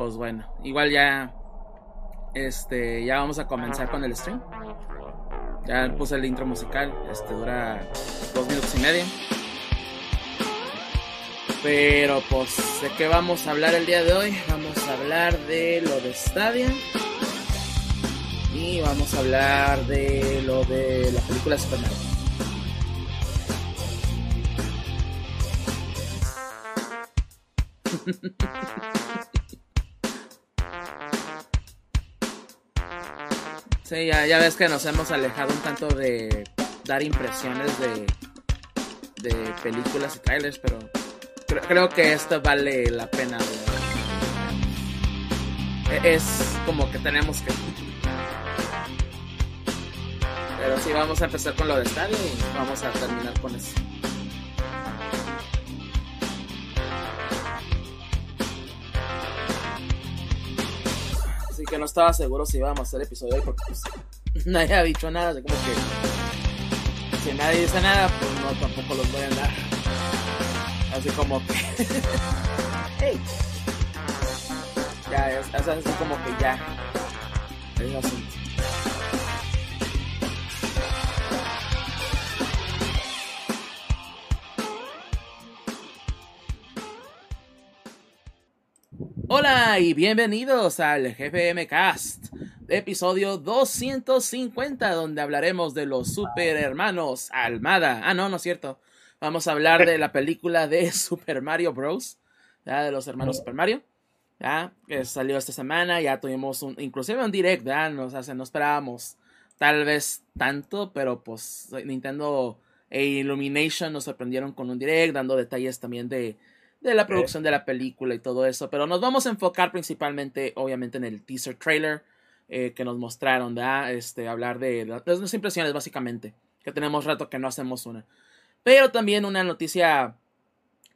pues bueno, igual ya este ya vamos a comenzar con el stream. Ya puse el intro musical, este dura dos minutos y medio. Pero pues, ¿de qué vamos a hablar el día de hoy? Vamos a hablar de lo de Stadia. Y vamos a hablar de lo de la película Super Mario. Sí, ya, ya ves que nos hemos alejado un tanto de dar impresiones de, de películas y trailers, pero creo, que esto vale la pena. E, es como que tenemos que. Pero sí, vamos a empezar con lo de Stadia y vamos a terminar con eso. Estaba seguro si íbamos a hacer episodio hoy porque pues, nadie ha dicho nada. Así como que si nadie dice nada, pues no, tampoco los voy a dar. Así como que. hey. Ya, así como que ya. Es asunto. Hola y bienvenidos al GPM Cast, episodio 250, donde hablaremos de los super hermanos Almada. Ah, no, no es cierto. Vamos a hablar de la película de Super Mario Bros. ¿ya? De los hermanos Super Mario. ¿ya? Que salió esta semana. Ya tuvimos un, inclusive un direct, ¿ya? Nos, o sea, no esperábamos tal vez tanto, pero pues Nintendo e Illumination nos sorprendieron con un direct, dando detalles también de, de la producción de la película y todo eso. Pero nos vamos a enfocar principalmente, obviamente, en el teaser trailer eh, que nos mostraron, ¿verdad? Este, hablar de las, impresiones, básicamente. Que tenemos rato que no hacemos una. Pero también una noticia,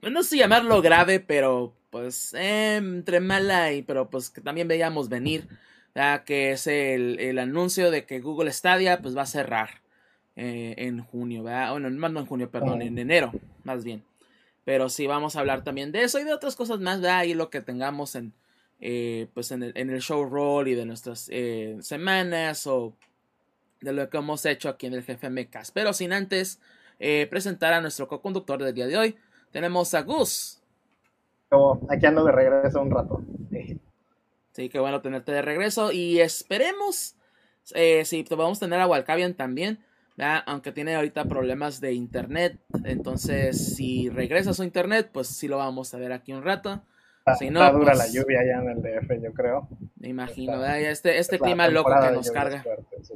no sé si llamarlo grave, pero pues eh, entre mala y, pero pues que también veíamos venir, ¿verdad? Que es el, el, anuncio de que Google Stadia pues va a cerrar eh, en junio, ¿verdad? Bueno, no en junio, perdón, en enero, más bien. Pero sí vamos a hablar también de eso y de otras cosas más, ¿verdad? Y lo que tengamos en, eh, pues en el, en el show roll y de nuestras eh, semanas o de lo que hemos hecho aquí en el GFM Cast. Pero sin antes eh, presentar a nuestro co-conductor del día de hoy, tenemos a Gus. Oh, aquí ando de regreso un rato. Sí, qué bueno tenerte de regreso y esperemos eh, si vamos a tener a Walcavian también. ¿Verdad? Aunque tiene ahorita problemas de internet. Entonces, si regresa a su internet, pues sí lo vamos a ver aquí un rato. Está, si no, está dura pues, la lluvia allá en el DF, yo creo. Me imagino, Está- ¿verdad? Este, este clima loco que nos carga. fuertes, sí.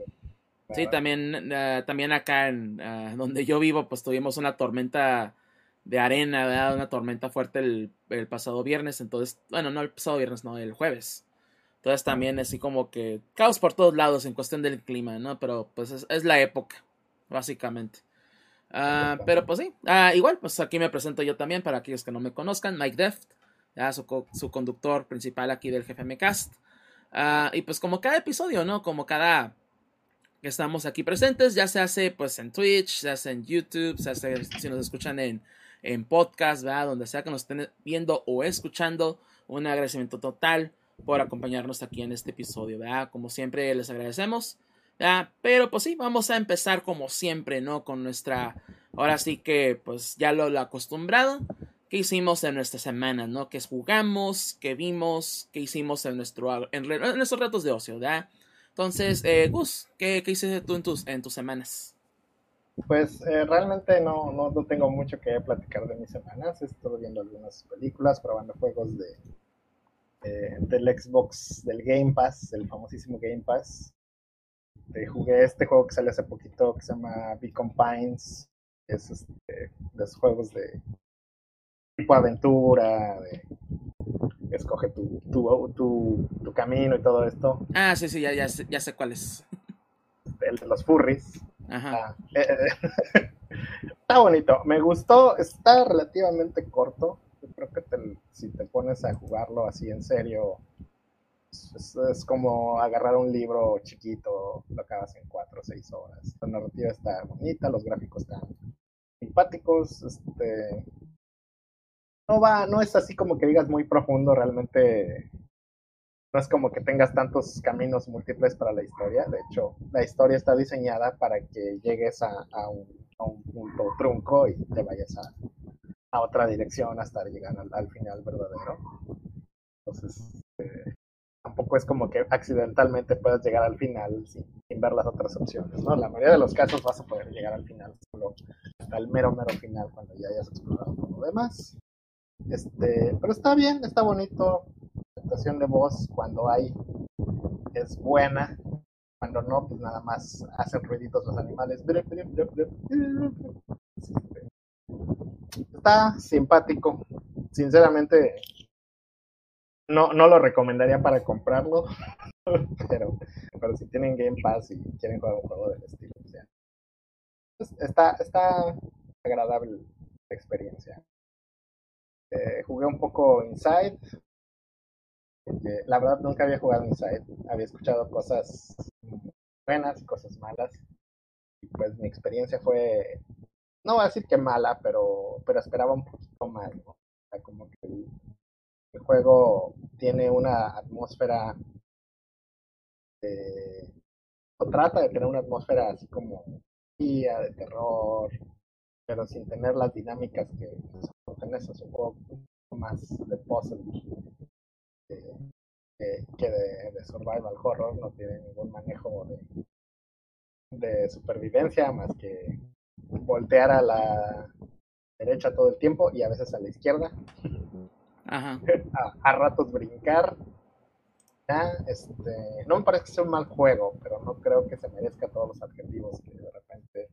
Sí, también, eh, también acá en eh, donde yo vivo, pues tuvimos una tormenta de arena, ¿verdad? Una tormenta fuerte el, el pasado viernes. Entonces, bueno, no el pasado viernes, no, el jueves. Entonces también así como que caos por todos lados en cuestión del clima, ¿no? Pero pues es, es la época, básicamente. Ah, pero pues sí, Ah, igual, pues aquí me presento yo también para aquellos que no me conozcan, Mike Deft, ya su, co- su conductor principal aquí del GFM Cast. Ah, y pues como cada episodio, ¿no? Como cada que estamos aquí presentes, ya se hace pues en Twitch, se hace en YouTube, se hace si nos escuchan en, en podcast, ¿verdad? Donde sea que nos estén viendo o escuchando, un agradecimiento total por acompañarnos aquí en este episodio, ¿verdad? Como siempre les agradecemos, ¿verdad? Pero pues sí, vamos a empezar como siempre, ¿no? Con nuestra, ahora sí que pues ya lo, acostumbrado, que hicimos en nuestra semana, ¿no? Que jugamos, que vimos, que hicimos en, nuestro, en, en nuestros ratos de ocio, ¿verdad? Entonces, eh, Gus, ¿qué, qué hiciste tú en tus, en tus semanas? Pues eh, realmente no, no, no tengo mucho que platicar de mis semanas. Estuve viendo algunas películas, probando juegos de eh, del Xbox, del Game Pass, del famosísimo Game Pass. Eh, jugué este juego que salió hace poquito que se llama Beacon Pines. Es este, de esos juegos de tipo aventura, de escoge tu, tu, tu, tu camino y todo esto. Ah, sí, sí, ya, ya, sé, ya sé cuál es. El de los furries. Ajá. Ah, eh, eh, está bonito, me gustó, está relativamente corto. Yo creo que te- si te pones a jugarlo así en serio, es, como agarrar un libro chiquito, lo acabas en 4 o 6 horas. La narrativa está bonita, los gráficos están simpáticos, este no va, no es así como que digas muy profundo, realmente no es como que tengas tantos caminos múltiples para la historia. De hecho, la historia está diseñada para que llegues a, un, punto trunco y te vayas a, otra dirección hasta llegar al, final verdadero. Entonces, eh, tampoco es como que accidentalmente puedas llegar al final sin, ver las otras opciones. ¿no? La mayoría de los casos vas a poder llegar al final solo hasta mero, mero final cuando ya hayas explorado todo lo demás. Este, pero está bien, está bonito. La actuación de voz cuando hay es buena. Cuando no, pues nada más hacen ruiditos los animales. Está simpático. Sinceramente, no, no lo recomendaría para comprarlo. pero, pero si tienen Game Pass y quieren jugar un juego del estilo, pues está, está agradable la experiencia. Eh, jugué un poco Inside. La verdad nunca había jugado Inside. Había escuchado cosas buenas y cosas malas. Y pues mi experiencia fue, no voy a decir que mala, pero, pero esperaba un poquito más. O sea, como que el, juego tiene una atmósfera o trata de tener una atmósfera así como de terror, pero sin tener las dinámicas que tenés es un juego más de puzzle que de, survival horror, no tiene ningún manejo de supervivencia más que voltear a la derecha todo el tiempo y a veces a la izquierda. A, ratos brincar. este, no me parece que sea un mal juego, pero no creo que se merezca todos los adjetivos que de repente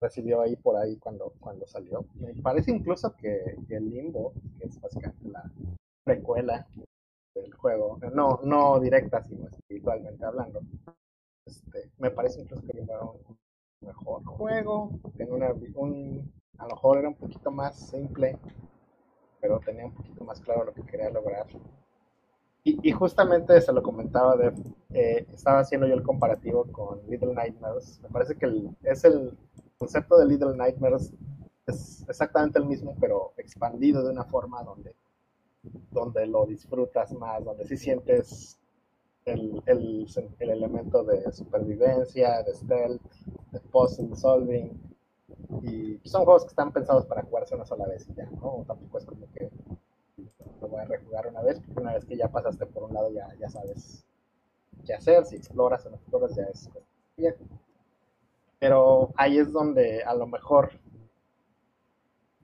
recibió ahí por ahí cuando, cuando salió. Me parece incluso que, el Limbo, que es básicamente la precuela del juego, no, no directa, sino espiritualmente hablando, este, me parece incluso que Limbo era un mejor juego, tenía una, un, a lo mejor era un poquito más simple, pero tenía un poquito más claro lo que quería lograr. Y, justamente se lo comentaba de, eh, estaba haciendo yo el comparativo con Little Nightmares. Me parece que es el concepto de Little Nightmares es exactamente el mismo, pero expandido de una forma donde, donde lo disfrutas más, donde sí sientes el, el, el elemento de supervivencia, de stealth, de puzzle solving, y son juegos que están pensados para jugarse una sola vez y ya, ¿no? Tampoco es como que lo voy a rejugar una vez, porque una vez que ya pasaste por un lado ya, ya sabes qué hacer, si exploras o no exploras ya es bien. Pero ahí es donde a lo mejor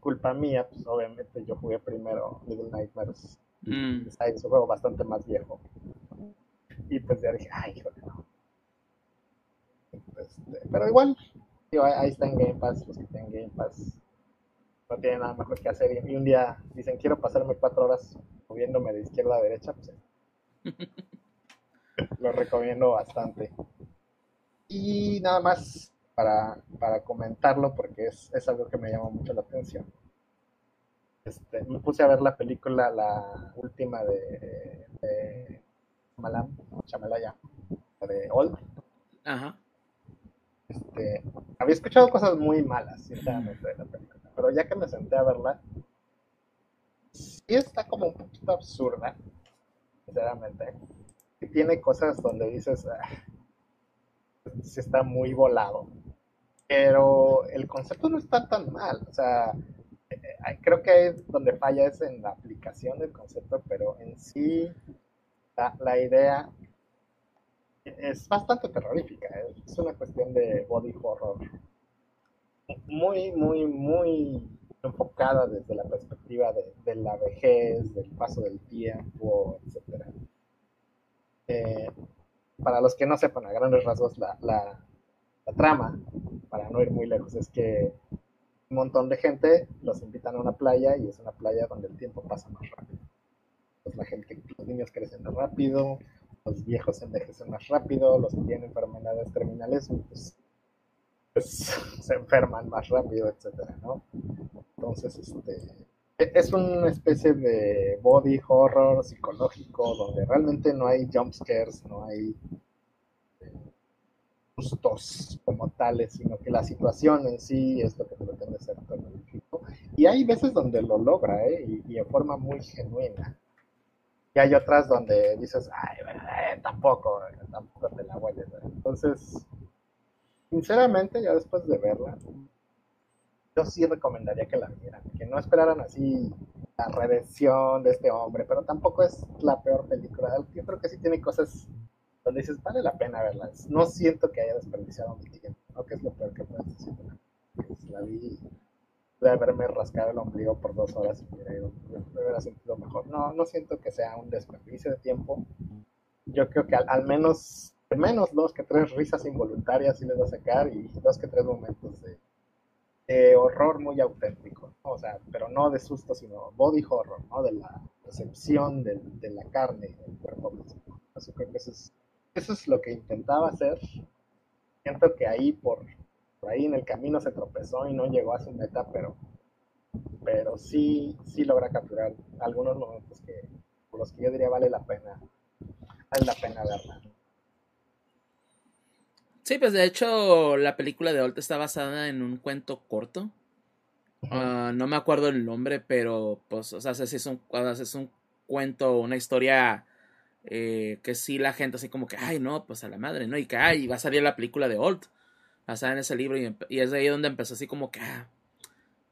culpa mía, pues obviamente yo jugué primero Little Nightmares. Mm. Es un juego bastante más viejo. Y pues ya dije, ay, hijo no. Este, pero igual, ahí está en Game Pass, los que tienen Game Pass no tienen nada mejor que hacer y un día dicen quiero pasarme cuatro horas moviéndome de izquierda a derecha, pues lo recomiendo bastante. Y nada más para, para comentarlo porque es, es, algo que me llamó mucho la atención. Este, me puse a ver la película, la última de, de Malam, Chamalaya, de Old. Ajá. Este, había escuchado cosas muy malas, sinceramente, de la película, pero ya que me senté a verla, sí está como un poquito absurda, sinceramente. Y tiene cosas donde dices, ah, sí está muy volado, pero el concepto no está tan mal, o sea, eh, eh, creo que donde falla es en la aplicación del concepto, pero en sí la, la idea es bastante terrorífica. Es una cuestión de body horror muy, muy, muy enfocada desde la perspectiva de, la vejez, del paso del tiempo, etc. Eh, para los que no sepan a grandes rasgos la, la, trama, para no ir muy lejos, es que un montón de gente los invitan a una playa y es una playa donde el tiempo pasa más rápido. Pues la gente, los niños crecen más rápido, los viejos envejecen más rápido, los que tienen enfermedades terminales pues, pues se enferman más rápido, etcétera, ¿no? Entonces, este, e, es una especie de body horror psicológico donde realmente no hay jump scares, no hay eh, sustos como tales, sino que la situación en sí es lo que pretende ser terrorífico. Y hay veces donde lo logra, ¿eh? y, y de forma muy genuina. Y hay otras donde dices, ay, eh, tampoco, tampoco te la hueles. Entonces, sinceramente, ya después de verla, yo sí recomendaría que la vieran, que no esperaran así la redención de este hombre, pero tampoco es la peor película. Yo creo que sí tiene cosas donde dices, vale la pena verlas. No siento que haya desperdiciado mi tiempo, ¿no? Que es lo peor que puedes decir. Pues, la vi de haberme rascado el ombligo por dos horas y me hubiera sentido mejor. No, no siento que sea un desperdicio de tiempo. Yo creo que al, menos, al menos dos que tres risas involuntarias sí les va a sacar y dos que tres momentos de, horror muy auténtico, o sea, pero no de susto, sino body horror, ¿no? De la percepción de, de la carne y del cuerpo mismo. Así que eso es, eso es lo que intentaba hacer. Siento que ahí por, por ahí en el camino se tropezó y no llegó a su meta, pero, pero sí, sí logra capturar algunos momentos que, por los que yo diría vale la pena, vale la pena verla. Sí, pues de hecho la película de Holt está basada en un cuento corto. Ah, no me acuerdo el nombre, pero pues, o sea, es un, es un cuento, una historia eh, que sí la gente así como que, ay, no, pues a la madre, ¿no? Y que, ay, va a salir la película de Holt basada en ese libro y, es de ahí donde empezó así como que... Ah,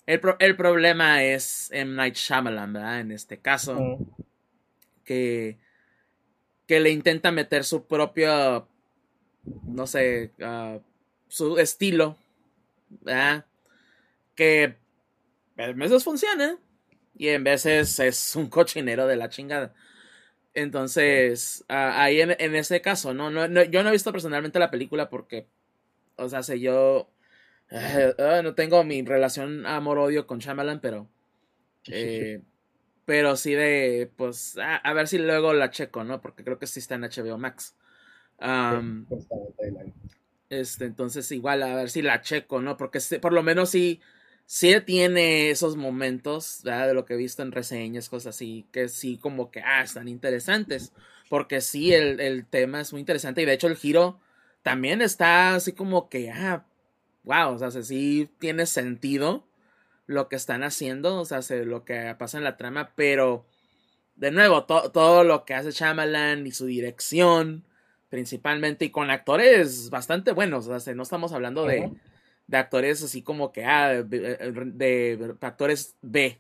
el, el, problema es M. Night Shyamalan, ¿verdad? En este caso, que, que le intenta meter su propio, no sé, ah, su estilo, ¿verdad? Que a veces funciona y en veces es un cochinero de la chingada. Entonces, ah, ahí en, en, ese caso, ¿no? No, ¿no? Yo no he visto personalmente la película porque o sea, sé yo eh, eh, no tengo mi relación amor-odio con Shyamalan, pero. Eh, pero sí de. Pues. A, ver si luego la checo, ¿no? Porque creo que sí está en HBO Max. este, entonces, igual, a ver si la checo, ¿no? Porque por lo menos sí. Sí tiene esos momentos, ¿verdad? De lo que he visto en reseñas, cosas así, que sí, como que, ah, están interesantes. Porque sí, el, el tema es muy interesante. Y de hecho, el giro también está así como que, ah, wow, o sea, sí tiene sentido lo que están haciendo, o sea, lo que pasa en la trama, pero de nuevo, todo lo que hace Shyamalan y su dirección, principalmente, y con actores bastante buenos, o sea, no estamos hablando de, de actores así como que, ah, de, actores B.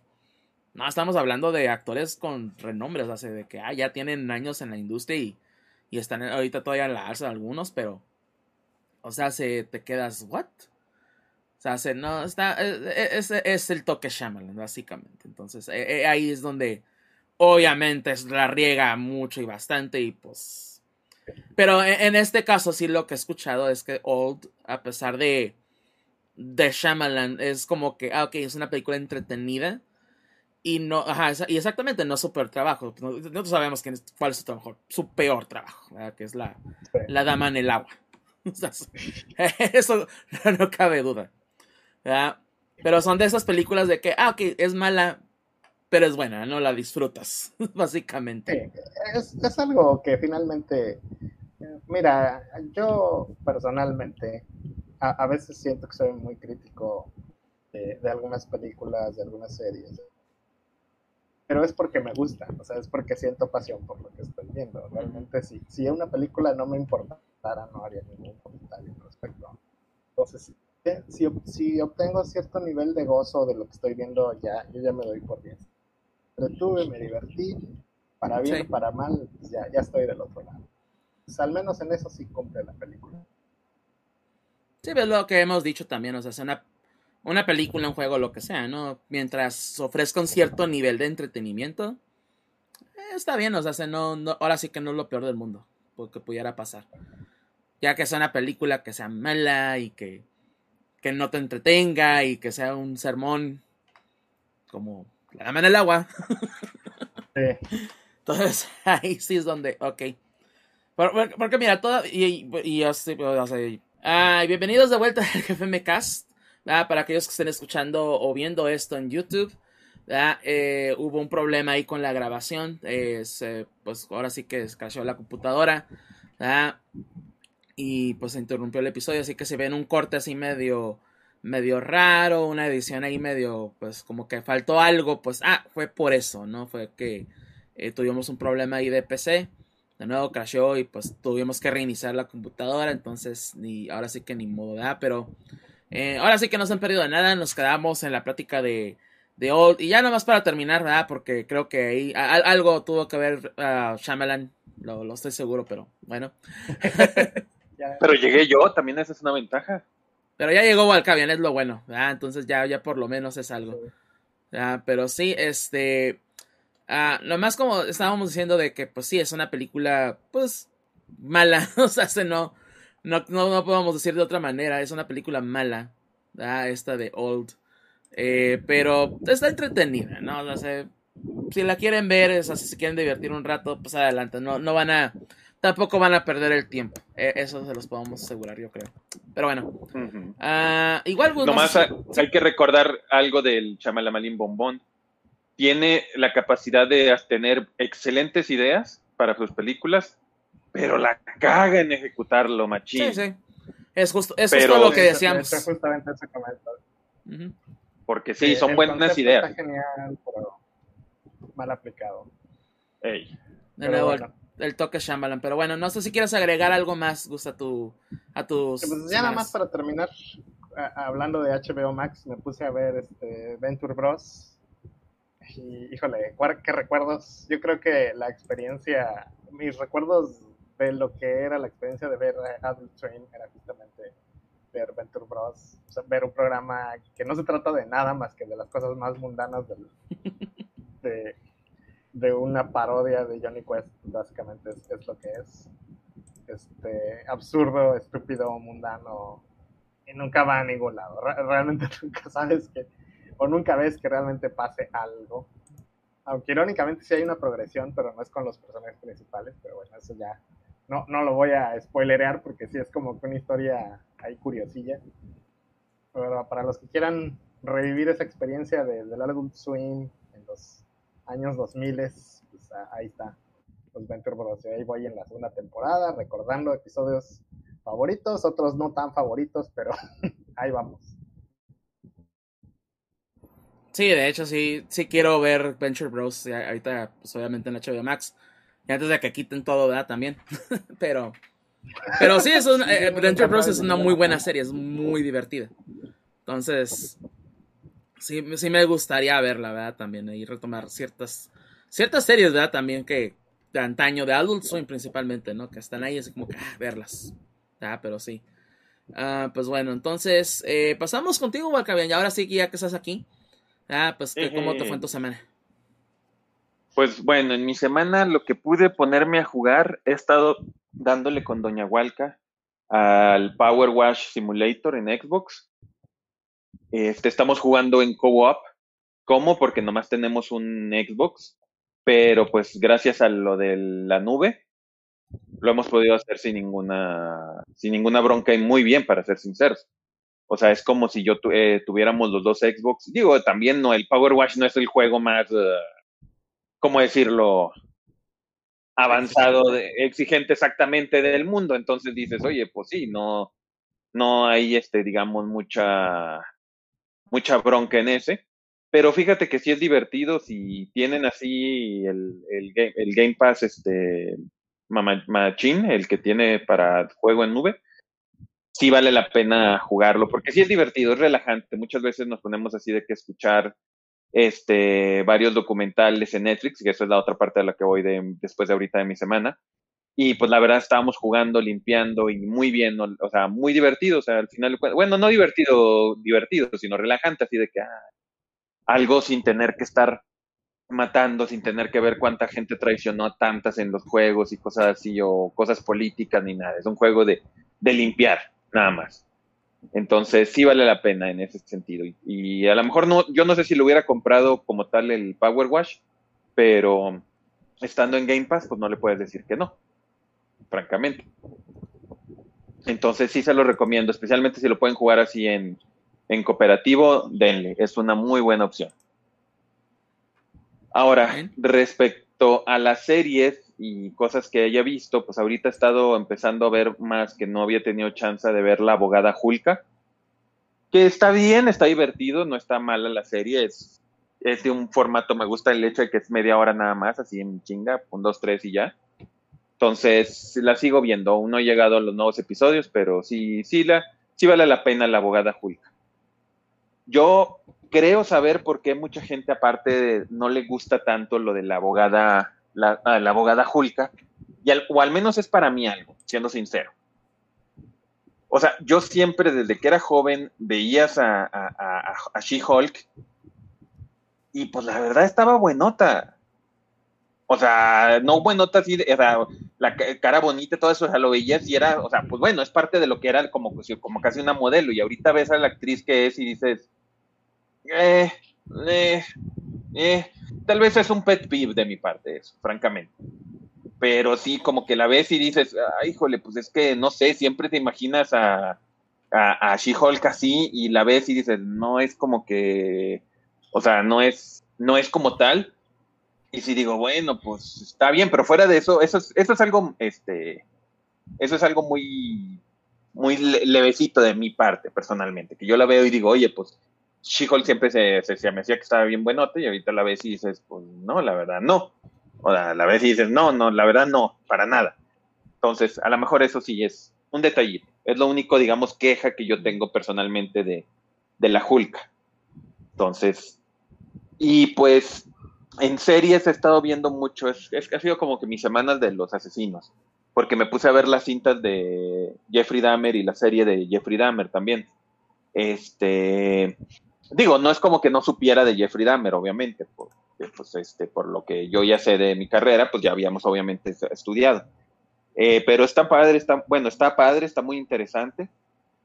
No, estamos hablando de actores con renombre, o sea, de que ah, ya tienen años en la industria y, y están ahorita todavía en la alza algunos, pero o sea, se te quedas, ¿what? O sea, se, no, está, e, e, es, es, el toque Shyamalan, básicamente. Entonces, e, ahí es donde, obviamente, la riega mucho y bastante y pues... Pero en, este caso, sí lo que he escuchado es que Old, a pesar de, de Shyamalan, es como que, ah, ok, es una película entretenida. Y no, ajá, y exactamente, no su peor trabajo. Nosotros sabemos cuál es su, trabajo, su peor trabajo, que es la, la dama en el agua. Eso no, cabe duda. Pero son de esas películas de que, ah, ok, es mala, pero es buena, no la disfrutas, básicamente. es, algo que finalmente, mira, yo personalmente a, veces siento que soy muy crítico de, de, algunas películas, de algunas series, pero es porque me gusta, o sea, es porque siento pasión por lo que estoy viendo. Realmente, si, si una película no me importa, no haría ningún comentario al respecto. Entonces, si, si, obtengo cierto nivel de gozo de lo que estoy viendo, ya, yo ya me doy por bien. Retuve, me divertí, para bien o para mal, pues ya, ya estoy del otro lado. Pues al menos en eso sí cumple la película. Sí, es lo que hemos dicho también, o sea, es una, una película, un juego, lo que sea, ¿no? Mientras ofrezca un cierto nivel de entretenimiento, eh, está bien, o sea, no, no, ahora sí que no es lo peor del mundo, porque pudiera pasar. Ya que sea una película que sea mala y que, que no te entretenga y que sea un sermón como la dama en el agua. Entonces ahí sí es donde, ok. Porque, mira, toda. Y, y, así, bienvenidos de vuelta al GFM Cast. Para aquellos que estén escuchando o viendo esto en YouTube. Eh, hubo un problema ahí con la grabación. Eh, pues ahora sí que escasó la computadora y pues se interrumpió el episodio, así que se ve en un corte así medio medio raro, una edición ahí medio pues como que faltó algo, pues ah, fue por eso, ¿no? Fue que eh, tuvimos un problema ahí de PC. De nuevo crashó y pues tuvimos que reiniciar la computadora. Entonces, ni, ahora sí que ni modo, ¿verdad? Pero ahora sí que no se han perdido de nada. Nos quedamos en la plática de, de Old. Y ya nomás para terminar, ¿verdad? Porque creo que ahí algo tuvo que ver uh, Shyamalan. Lo, lo, estoy seguro, pero bueno. pero llegué yo, también esa es una ventaja. Pero ya llegó Valkavian, es lo bueno. ¿verdad? Entonces ya, ya por lo menos es algo. Pero sí, este. Uh, más como estábamos diciendo de que, pues sí, es una película, pues, mala. o sea, se no, no, no, podemos decir de otra manera. Es una película mala. Esta de Old. Eh, pero está entretenida, ¿no? O sea, si la quieren ver, o sea, si se quieren divertir un rato, pues adelante. No, no van a. Tampoco van a perder el tiempo. E, eso se los podemos asegurar, yo creo. Pero bueno. Ah, igual. Pues, Nomás hay, hay que recordar algo del Chamalamalín Bombón. Tiene la capacidad de tener excelentes ideas para sus películas, pero la caga en ejecutarlo, machín. Sí, sí. Es justo, es justo lo que decíamos. Es justamente ese Porque sí, son buenas ideas. Está genial, pero mal aplicado. Ey. De nuevo, el, toque Shyamalan. Pero bueno, no sé si quieres agregar algo más, Gusta, a, tu, a tus... Pues ya nada más para terminar, hablando de HBO Max, me puse a ver este Venture Bros. Y, híjole, qué recuerdos. Yo creo que la experiencia, mis recuerdos de lo que era la experiencia de ver Adult Train era justamente ver Venture Bros. O sea, ver un programa que no se trata de nada más que de las cosas más mundanas del, de, de, una parodia de Johnny Quest, básicamente es, lo que es. Este, absurdo, estúpido, mundano, y nunca va a ningún lado. realmente nunca sabes que, o nunca ves que realmente pase algo. Aunque irónicamente sí hay una progresión, pero no es con los personajes principales, pero bueno, eso ya no, no lo voy a spoilerear porque sí es como que una historia ahí curiosilla. Pero para los que quieran revivir esa experiencia de, del Adult Swing en los años 2000, pues ahí está los Venture Bros. ahí voy en la segunda temporada recordando episodios favoritos, otros no tan favoritos, pero ahí vamos. Sí, de hecho sí, sí quiero ver Venture Bros. Ahorita, pues obviamente en HBO Max antes de que quiten todo, ¿verdad? También. pero, pero sí, es una, eh, Bros es una muy buena serie, es muy divertida. Entonces, sí, sí me gustaría verla, ¿verdad? También y retomar ciertas, ciertas series, ¿verdad? También que de antaño, de Adult Swim principalmente, ¿no? Que están ahí, así como que, ah, verlas. Ah, pero sí. Ah, pues bueno, entonces, eh, pasamos contigo, Walcabian, y ahora sí, ya que estás aquí. Ah, pues, ¿cómo te fue en tu semana? Pues bueno, en mi semana lo que pude ponerme a jugar, he estado dándole con Doña Hualca al Power Wash Simulator en Xbox. Este, estamos jugando en co-op. ¿Cómo? Porque nomás tenemos un Xbox, pero pues gracias a lo de la nube, lo hemos podido hacer sin ninguna, sin ninguna bronca y muy bien, para ser sinceros. O sea, es como si yo eh, tuviéramos los dos Xbox. Digo, también no, el Power Wash no es el juego más... Uh, ¿cómo decirlo? avanzado, exigente exactamente del mundo. Entonces dices, oye, pues sí, no, no hay, este, digamos, mucha, mucha bronca en ese. Pero fíjate que sí es divertido si tienen así el, el, game, el game Pass, este, Machine, el que tiene para juego en nube, sí vale la pena jugarlo, porque sí es divertido, es relajante. Muchas veces nos ponemos así de que escuchar este, varios documentales en Netflix, que esa es la otra parte de la que voy de, después de ahorita de mi semana. Y pues la verdad estábamos jugando, limpiando y muy bien, o sea, muy divertido, o sea, al final, bueno, no divertido, divertido, sino relajante, así de que ah, algo sin tener que estar matando, sin tener que ver cuánta gente traicionó a tantas en los juegos y cosas así, o cosas políticas ni nada, es un juego de, de limpiar, nada más. Entonces sí vale la pena en ese sentido. Y, a lo mejor no, yo no sé si lo hubiera comprado como tal el Power Wash, pero estando en Game Pass, pues no le puedes decir que no, francamente. Entonces sí se lo recomiendo, especialmente si lo pueden jugar así en, en cooperativo, denle, es una muy buena opción. Ahora, respecto a las series, y cosas que haya visto, pues ahorita he estado empezando a ver más que no había tenido chance de ver La abogada Julka, que está bien, está divertido, no está mala la serie, es es de un formato, me gusta el hecho de que es media hora nada más, así en chinga, un, dos, tres y ya. Entonces, la sigo viendo. Aún no he llegado a los nuevos episodios, pero sí, sí, la, sí vale la pena la abogada Hulk. Yo creo saber por qué mucha gente aparte no le gusta tanto lo de la abogada, la, ah, la abogada Hulka, y o al menos es para mí algo, siendo sincero. O sea, yo siempre desde que era joven veías a, a, a She-Hulk y pues la verdad estaba buenota. O sea, no buenota así, o sea, la cara bonita, todo eso, o sea, lo veías y era, o sea, pues bueno, es parte de lo que era como, como casi una modelo. Y ahorita ves a la actriz que es y dices, eh, eh, eh, tal vez es un pet peeve de mi parte, eso, francamente. Pero sí, como que la ves y dices, ay, híjole, pues es que no sé, siempre te imaginas a, a, a She-Hulk así y la ves y dices, no es como que o sea, no es, no es como tal. Y si digo, bueno, pues está bien, pero fuera de eso, eso es, eso es algo, este, eso es algo muy, muy levecito de mi parte, personalmente, que yo la veo y digo, oye, pues She-Hulk siempre se, se, me decía que estaba bien buenote y ahorita la ves y dices, pues no, la verdad no. O sea, la ves y dices, no, no, la verdad no, para nada. Entonces, a lo mejor eso sí es un detallito. Es lo único, digamos, queja que yo tengo personalmente de, de la Hulk. Entonces, y pues en series he estado viendo mucho, es, es, ha sido como que mis semanas de los asesinos, porque me puse a ver las cintas de Jeffrey Dahmer y la serie de Jeffrey Dahmer también. Este, digo, no es como que no supiera de Jeffrey Dahmer, obviamente, por, pues este, por lo que yo ya sé de mi carrera, pues ya habíamos obviamente estudiado. Eh, pero está padre, está, bueno, está padre, está muy interesante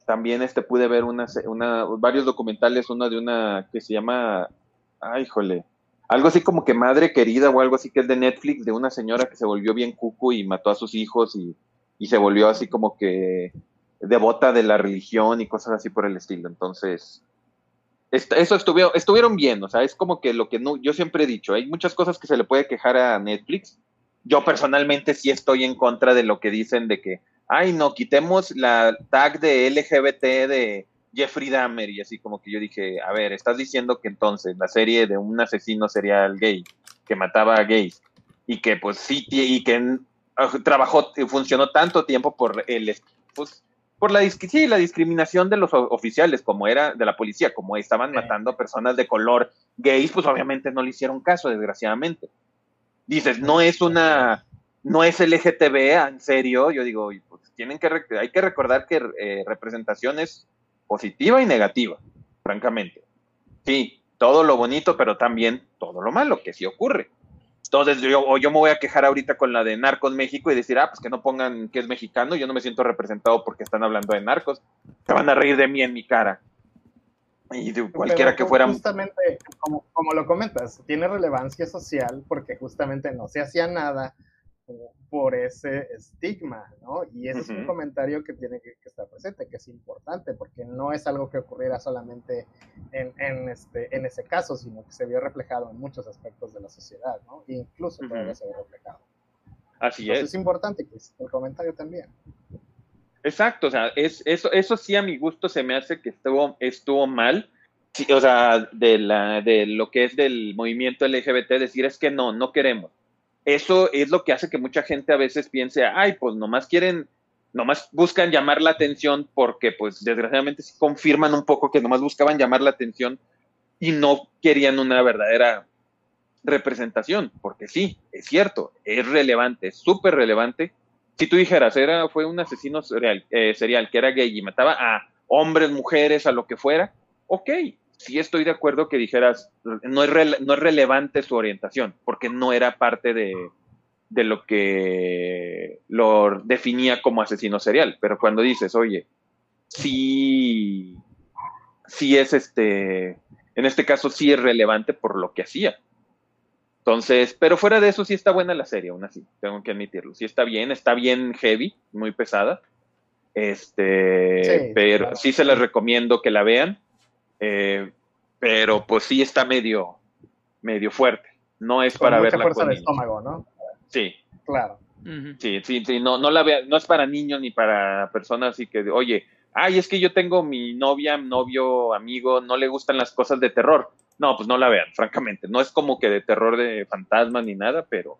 también este pude ver una, varios documentales, uno de una que se llama, ay, híjole, algo así como que Madre Querida o algo así que es de Netflix, de una señora que se volvió bien cucu y mató a sus hijos y, y se volvió así como que devota de la religión y cosas así por el estilo. Entonces, eso estuvieron, estuvieron bien, o sea, es como que lo que no, yo siempre he dicho, hay muchas cosas que se le puede quejar a Netflix. Yo personalmente sí estoy en contra de lo que dicen de que ay, no, quitemos la tag de LGBT de Jeffrey Dahmer y así como que yo dije, a ver, estás diciendo que entonces la serie de un asesino serial gay que mataba a gays y que pues sí, y que ah, trabajó, funcionó tanto tiempo por el, pues, por la, sí, la discriminación de los oficiales, como era de la policía, como estaban matando a personas de color gays, pues obviamente no le hicieron caso, desgraciadamente. Dices, no es una no es LGTB, en serio, yo digo, pues tienen que, hay que recordar que eh, representación es positiva y negativa, francamente. Sí, todo lo bonito, pero también todo lo malo, que sí ocurre. Entonces, yo, o yo me voy a quejar ahorita con la de Narcos México y decir, ah, pues que no pongan que es mexicano, yo no me siento representado porque están hablando de narcos. Se van a reír de mí en mi cara. Y de cualquiera que fuera. Justamente, como, como lo comentas, tiene relevancia social porque justamente no se hacía nada por ese estigma, ¿no? Y ese es un comentario que tiene que, estar presente, que es importante, porque no es algo que ocurriera solamente en, en, este, en ese caso, sino que se vio reflejado en muchos aspectos de la sociedad, ¿no? E incluso todavía se ve reflejado. Así es. Es importante que el comentario también. Exacto, o sea, es, eso, eso sí a mi gusto se me hace que estuvo, estuvo mal, o sea, de, la, de lo que es del movimiento LGBT, decir es que no, no queremos eso es lo que hace que mucha gente a veces piense, ay, pues nomás quieren, nomás buscan llamar la atención porque pues desgraciadamente sí confirman un poco que nomás buscaban llamar la atención y no querían una verdadera representación, porque sí, es cierto, es relevante, es súper relevante. Si tú dijeras, era, fue un asesino serial, eh, serial que era gay y mataba a hombres, mujeres, a lo que fuera, ok, sí estoy de acuerdo que dijeras, no es, no es relevante su orientación, porque no era parte de, de lo que lo definía como asesino serial. Pero cuando dices, oye, sí, sí es este, en este caso sí es relevante por lo que hacía. Entonces, pero fuera de eso sí está buena la serie, aún así, tengo que admitirlo. Sí está bien, está bien heavy, muy pesada. Este, pero sí se les recomiendo que la vean. Eh, pero pues sí está medio, medio fuerte. No es para verla fuerza de estómago, ¿no? Sí. Claro. Sí, sí, sí, no, no la vea, no es para niños ni para personas así que, oye, ay, es que yo tengo mi novia, novio, amigo, no le gustan las cosas de terror. no, pues no la vean, francamente. No es como que de terror de fantasma ni nada, pero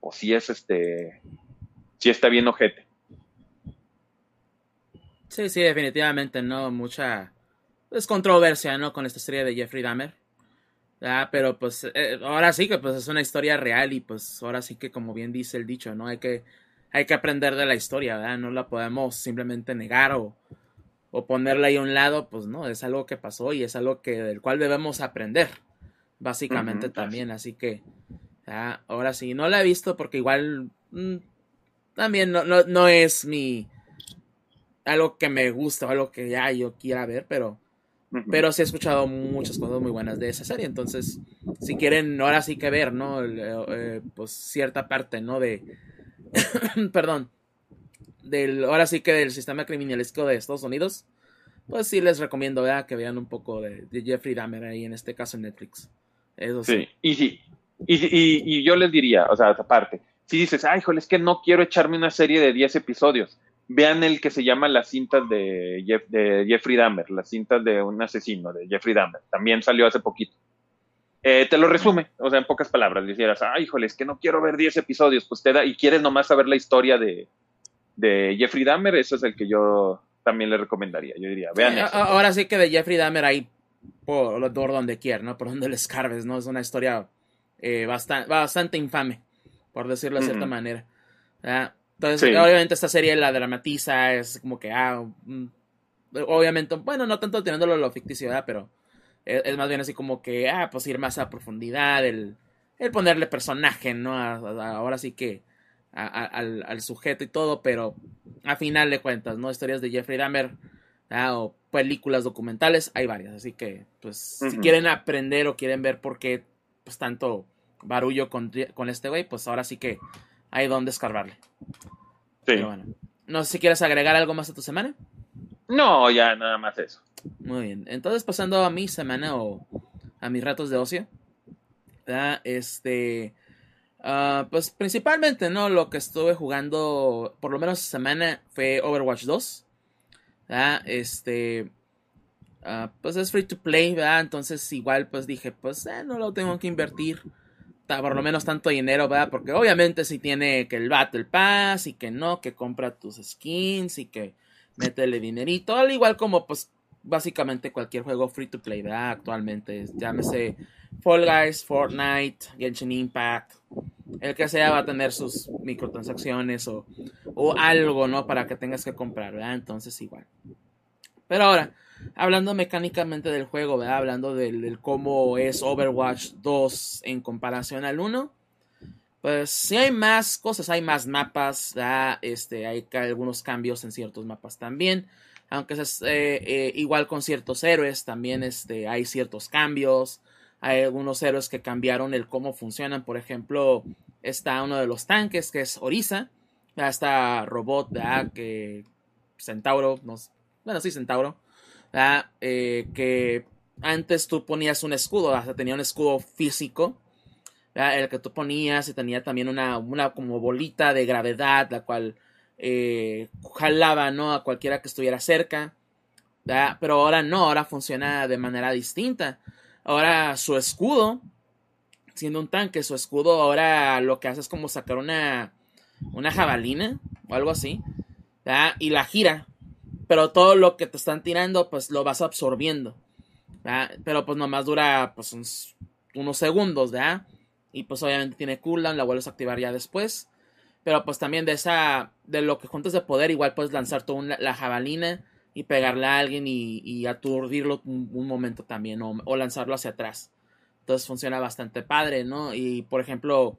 pues sí es este, sí está bien ojete. Sí, sí, definitivamente, ¿no? Mucha es controversia, ¿no? Con esta serie de Jeffrey Dahmer. Ah, pero pues eh, ahora sí que pues es una historia real y pues ahora sí que como bien dice el dicho, ¿no? Hay que, hay que aprender de la historia, ¿verdad? No la podemos simplemente negar o, o ponerla ahí a un lado, pues no, es algo que pasó y es algo que del cual debemos aprender, básicamente también, así que ah, ahora sí, no la he visto porque igual mm, también no, no, no es mi algo que me gusta o algo que ya yo quiera ver, pero pero sí he escuchado muchas cosas muy buenas de esa serie. Entonces, si quieren, ahora sí que ver, ¿no? Eh, pues cierta parte, ¿no? De. perdón. Del, ahora sí que del sistema criminalesco de Estados Unidos. Pues sí les recomiendo que vean un poco de, Jeffrey Dahmer ahí, en este caso en Netflix. Eso sí. Y sí. Y, y, yo les diría, o sea, aparte, si dices, ay, joder, es que no quiero echarme una serie de 10 episodios vean el que se llama Las cintas de, de Jeffrey Dahmer, las cintas de un asesino de Jeffrey Dahmer. También salió hace poquito. Eh, te lo resume, o sea, en pocas palabras, dijeras, ay, híjole, es que no quiero ver 10 episodios, pues te da, y quieres nomás saber la historia de, de Jeffrey Dahmer, eso es el que yo también le recomendaría, yo diría, vean eso. Ahora sí que de Jeffrey Dahmer hay por, por donde quiera, ¿no? Por donde le escarbes, ¿no? Es una historia eh, bastante, bastante infame, por decirlo de cierta manera. Entonces, obviamente esta serie la dramatiza, es como que, ah, mm, obviamente, bueno, no tanto teniéndolo lo ficticio, pero es, más bien así como que, ah, pues ir más a profundidad, el, el ponerle personaje, ¿no? ahora sí que al, al, sujeto y todo, pero a final de cuentas, ¿no? Historias de Jeffrey Dahmer ah, o películas documentales, hay varias, así que, pues, si quieren aprender o quieren ver por qué, pues, tanto barullo con, con este güey, pues ahora sí que hay donde escarbarle. Sí. Pero bueno. No sé si quieres agregar algo más a tu semana. No, ya nada más eso. Muy bien. Entonces, pasando a mi semana o a mis ratos de ocio. Este. Ah, pues principalmente, ¿no? Lo que estuve jugando, por lo menos semana, fue Overwatch 2. Este. Ah, pues es free to play, ¿verdad? Entonces, igual, pues dije, pues eh, no lo tengo que invertir por lo menos tanto dinero, ¿verdad? Porque obviamente si tiene que el Battle Pass y que no, que compra tus skins y que métele dinerito, al igual como pues básicamente cualquier juego free to play, ¿verdad? Actualmente, llámese Fall Guys, Fortnite, Genshin Impact, el que sea va a tener sus microtransacciones o, o algo, ¿no? Para que tengas que comprar, ¿verdad? Entonces igual. Pero ahora, hablando mecánicamente del juego. Hablando del, cómo es Overwatch 2 en comparación al 1. Pues sí hay más cosas, hay más mapas, ¿verdad? Este, hay algunos cambios en ciertos mapas también. Aunque es eh, eh, igual con ciertos héroes, también este, hay ciertos cambios. Hay algunos héroes que cambiaron el cómo funcionan. Por ejemplo, está uno de los tanques que es Orisa. Está Robot, ¿verdad? Que Centauro, no, bueno, sí, Centauro eh, que antes tú ponías un escudo, hasta tenía un escudo físico, el que tú ponías y tenía también una, una como bolita de gravedad, la cual eh, jalaba ¿no? a cualquiera que estuviera cerca. Pero ahora no, ahora funciona de manera distinta. Ahora su escudo, siendo un tanque, su escudo ahora lo que hace es como sacar una, una jabalina o algo así. Y la gira pero todo lo que te están tirando, pues lo vas absorbiendo. Pero pues nomás dura pues unos, segundos, ¿verdad? Y pues obviamente tiene cooldown, la vuelves a activar ya después. Pero pues también de esa, de lo que juntas de poder, igual puedes lanzar toda la jabalina y pegarle a alguien y, aturdirlo un, momento también, o, lanzarlo hacia atrás. Entonces funciona bastante padre, ¿no? Y por ejemplo,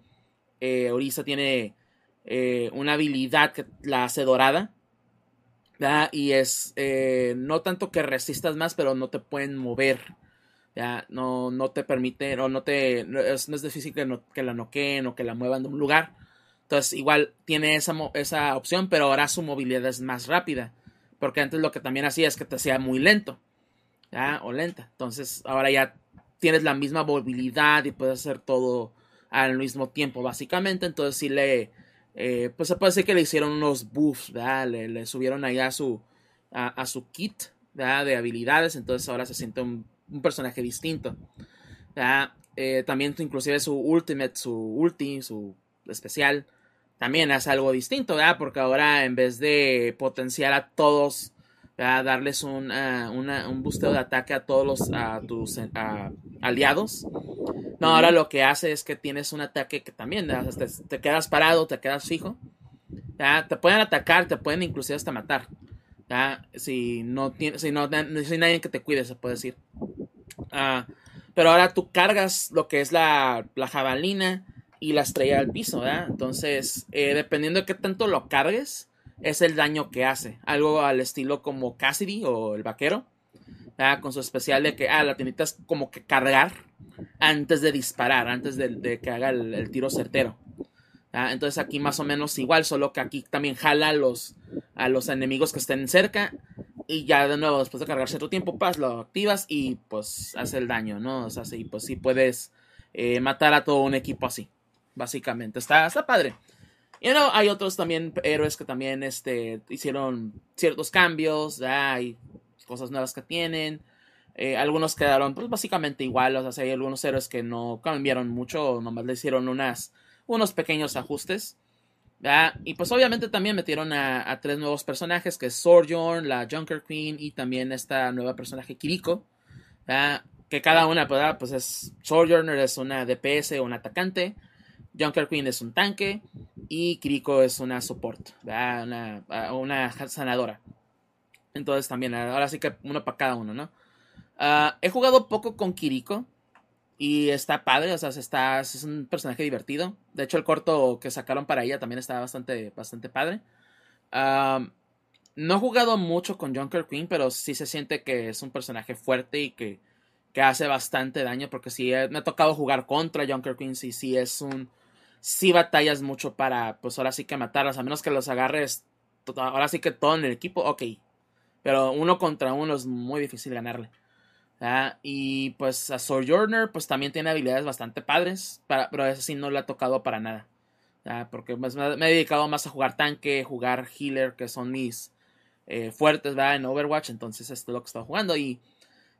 eh, Orisa tiene eh, una habilidad que la hace dorada y es eh, no tanto que resistas más, pero no te pueden mover. ¿ya? No, no te permite, o no te. No es, difícil que, que, la noqueen o que la muevan de un lugar. Entonces, igual tiene esa, esa opción, pero ahora su movilidad es más rápida. Porque antes lo que también hacía es que te hacía muy lento. ¿ya? O lenta. Entonces, ahora ya tienes la misma movilidad y puedes hacer todo al mismo tiempo, básicamente. Entonces, sí le eh, pues se puede que le hicieron unos buffs, Le, subieron ahí a su, a, su kit de habilidades, entonces ahora se siente un, personaje distinto. Eh, también inclusive su ultimate, su ulti, su especial, también hace algo distinto, ¿verdad? Porque ahora en vez de potenciar a todos, darles un, uh, un busteo de ataque a todos los, a tus aliados, no, ahora lo que hace es que tienes un ataque que también te, te quedas parado, te quedas fijo, te pueden atacar, te pueden inclusive hasta matar. Si no tiene, si no, si hay nadie que te cuide, se puede decir. Ah, pero ahora tú cargas lo que es la, la jabalina y la estrella al piso. Entonces, eh, dependiendo de qué tanto lo cargues, es el daño que hace. Algo al estilo como Cassidy o el vaquero. Con su especial de que, ah, la es como que cargar antes de disparar, antes de, que haga el, tiro certero. Entonces aquí más o menos igual, solo que aquí también jala a los, a los enemigos que estén cerca y ya de nuevo después de cargar cierto tiempo, pas, lo activas y pues hace el daño, ¿no? O sea, sí, pues sí puedes eh, matar a todo un equipo así básicamente. Está, está padre. Y no, hay otros también héroes que también este, hicieron ciertos cambios, hay cosas nuevas que tienen. Eh, algunos quedaron pues básicamente igual, o sea, hay algunos héroes que no cambiaron mucho, nomás le hicieron unas, unos pequeños ajustes. Y pues obviamente también metieron a, tres nuevos personajes, que es Sojourn, la Junker Queen y también esta nueva personaje Kiriko. Que cada una pues, pues es es una DPS un atacante. Junker Queen es un tanque y Kiriko es una support, una, una, sanadora. Entonces también, ahora sí que uno para cada uno, ¿no? Ah, he jugado poco con Kiriko y está padre, o sea, está, es un personaje divertido. De hecho, el corto que sacaron para ella también está bastante, bastante padre. Ah, no he jugado mucho con Junker Queen, pero sí se siente que es un personaje fuerte y que, que hace bastante daño, porque sí me ha tocado jugar contra Junker Queen, sí, sí es un si batallas mucho para, pues ahora sí que matarlas, a menos que los agarres, ahora sí que todo en el equipo, ok. Pero uno contra uno es muy difícil ganarle. Y pues a Sojourner, pues también tiene habilidades bastante padres, para, pero eso sí no le ha tocado para nada. Porque pues, me, he dedicado más a jugar tanque, jugar healer, que son mis eh, fuertes, ¿verdad? En Overwatch, entonces esto es lo que he jugando. Y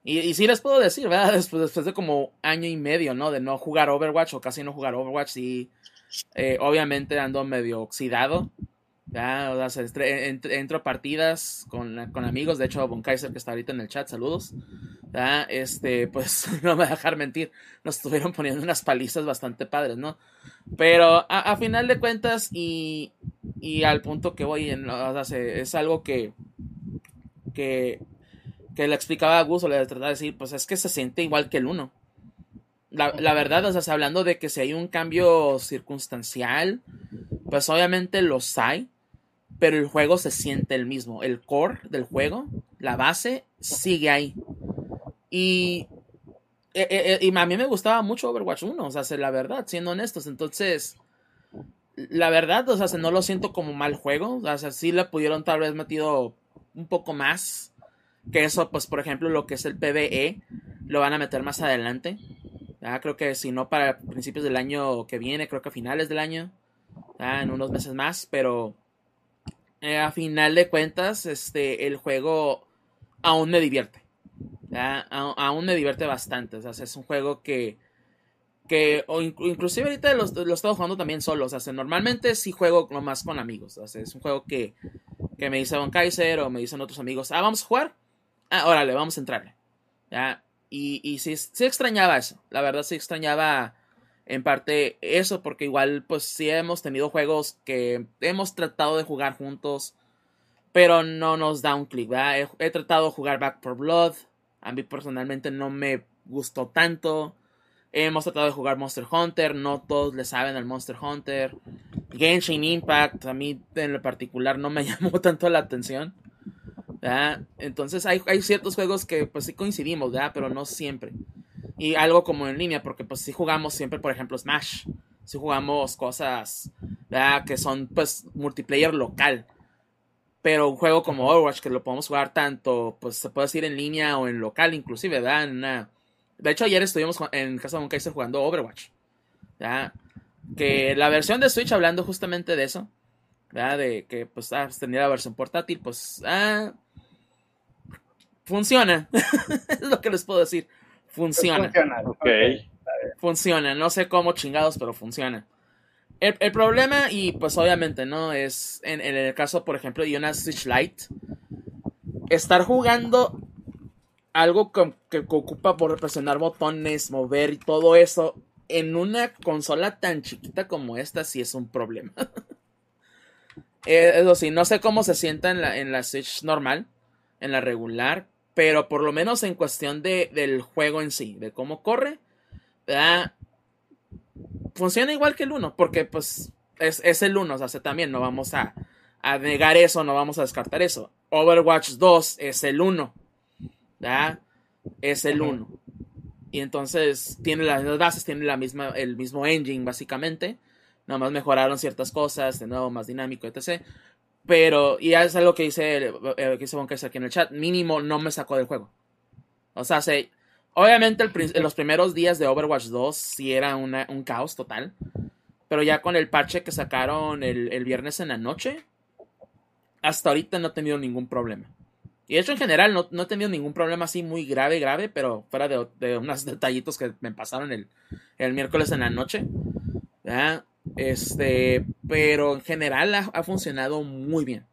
y, sí les puedo decir, ¿verdad? Después, de como año y medio, ¿no? De no jugar Overwatch o casi no jugar Overwatch, sí, eh, obviamente ando medio oxidado. ¿ya? O sea, entro a partidas con, con, amigos, de hecho, Von Kaiser, que está ahorita en el chat, saludos. ¿ya? Este, pues no me voy a dejar mentir, nos estuvieron poniendo unas palizas bastante padres, ¿no? Pero a, a final de cuentas, y, y, al punto que voy, en, o sea, es algo que, que que le explicaba a Gus o le trataba de decir, pues es que se siente igual que el 1. La, verdad, o sea, hablando de que si hay un cambio circunstancial, pues obviamente los hay, pero el juego se siente el mismo. El core del juego, la base, sigue ahí. Y, e, e, e, y a mí me gustaba mucho Overwatch 1, o sea, la verdad, siendo honestos. Entonces, la verdad, o sea, no lo siento como mal juego. O sea, sí le pudieron tal vez metido un poco más que eso, pues, por ejemplo, lo que es el PvE, lo van a meter más adelante. Creo que si no para principios del año que viene, creo que a finales del año, en unos meses más, pero eh, a final de cuentas, este, el juego aún me divierte. aún me divierte bastante. O sea, es un juego que, que o inclusive ahorita lo, lo he jugando también solo. O sea, normalmente sí juego nomás con amigos. O sea, es un juego que, que me dice Von Kaiser o me dicen otros amigos, ah, vamos a jugar ah, órale, vamos a entrarle. ¿ya? Y, y sí, extrañaba eso. La verdad sí extrañaba en parte eso, porque igual pues sí hemos tenido juegos que hemos tratado de jugar juntos, pero no nos da un clic. He, he, tratado de jugar Back for Blood, a mí personalmente no me gustó tanto. Hemos tratado de jugar Monster Hunter, no todos le saben al Monster Hunter. Genshin Impact, a mí en lo particular no me llamó tanto la atención. Entonces hay, hay, ciertos juegos que pues sí coincidimos, ¿verdad? Pero no siempre. Y algo como en línea, porque pues sí jugamos siempre, por ejemplo, Smash. Sí jugamos cosas, ¿verdad? Que son pues multiplayer local. Pero un juego como Overwatch, que lo podemos jugar tanto, pues se puede decir en línea o en local inclusive, ¿verdad? De hecho, ayer estuvimos en casa de un Kaiser jugando Overwatch. ¿verdad? Que la versión de Switch, hablando justamente de eso, ¿verdad? De que pues ah, tenía la versión portátil, pues ah, funciona. es lo que les puedo decir. funciona. Funciona. Ok. Funciona, no sé cómo chingados, pero funciona. El, el problema, y pues obviamente, ¿no? Es en, en el caso, por ejemplo, de una Switch Lite, estar jugando algo que, que ocupa por presionar botones, mover y todo eso en una consola tan chiquita como esta, sí es un problema. Eh, eso sí, no sé cómo se sienta en la, en la Switch normal, en la regular, pero por lo menos en cuestión de, del juego en sí, de cómo corre, ¿verdad? funciona igual que el 1, porque pues es, es el 1, o sea, también no vamos a, a, negar eso, no vamos a descartar eso. Overwatch 2 es el 1, ¿verdad? Es el 1. Y entonces tiene las mismas bases, tiene la misma, el mismo engine básicamente. Nada más mejoraron ciertas cosas, de nuevo más dinámico, etc. Pero, y es algo que dice, eh, que dice Bonkers aquí en el chat, mínimo no me sacó del juego. O sea, se, obviamente en los primeros días de Overwatch 2 sí era una, un caos total. Pero ya con el parche que sacaron el, el, viernes en la noche, hasta ahorita no he tenido ningún problema. Y de hecho, en general, no, no he tenido ningún problema así muy grave, grave, pero fuera de, de unos detallitos que me pasaron el, el miércoles en la noche. Este, pero en general ha, funcionado muy bien.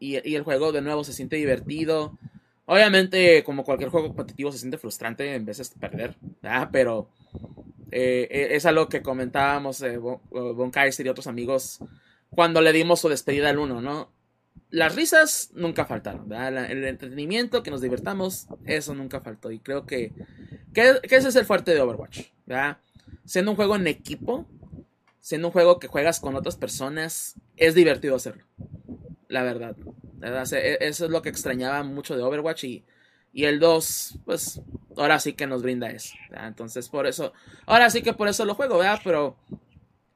Y, y, el juego de nuevo se siente divertido. Obviamente, como cualquier juego competitivo, se siente frustrante en veces perder. ¿verdad? Pero eh, es algo que comentábamos eh, bon Kaiser y otros amigos cuando le dimos su despedida al 1, ¿no? Las risas nunca faltaron. El entretenimiento, que nos divertamos, eso nunca faltó. Y creo que, que, que ese es el fuerte de Overwatch, ¿verdad? Siendo un juego en equipo, siendo un juego que juegas con otras personas, es divertido hacerlo. La verdad. ¿verdad? Eso es lo que extrañaba mucho de Overwatch y, y el 2, pues ahora sí que nos brinda eso. ¿verdad? Entonces, por eso, ahora sí que por eso lo juego, ¿verdad? Pero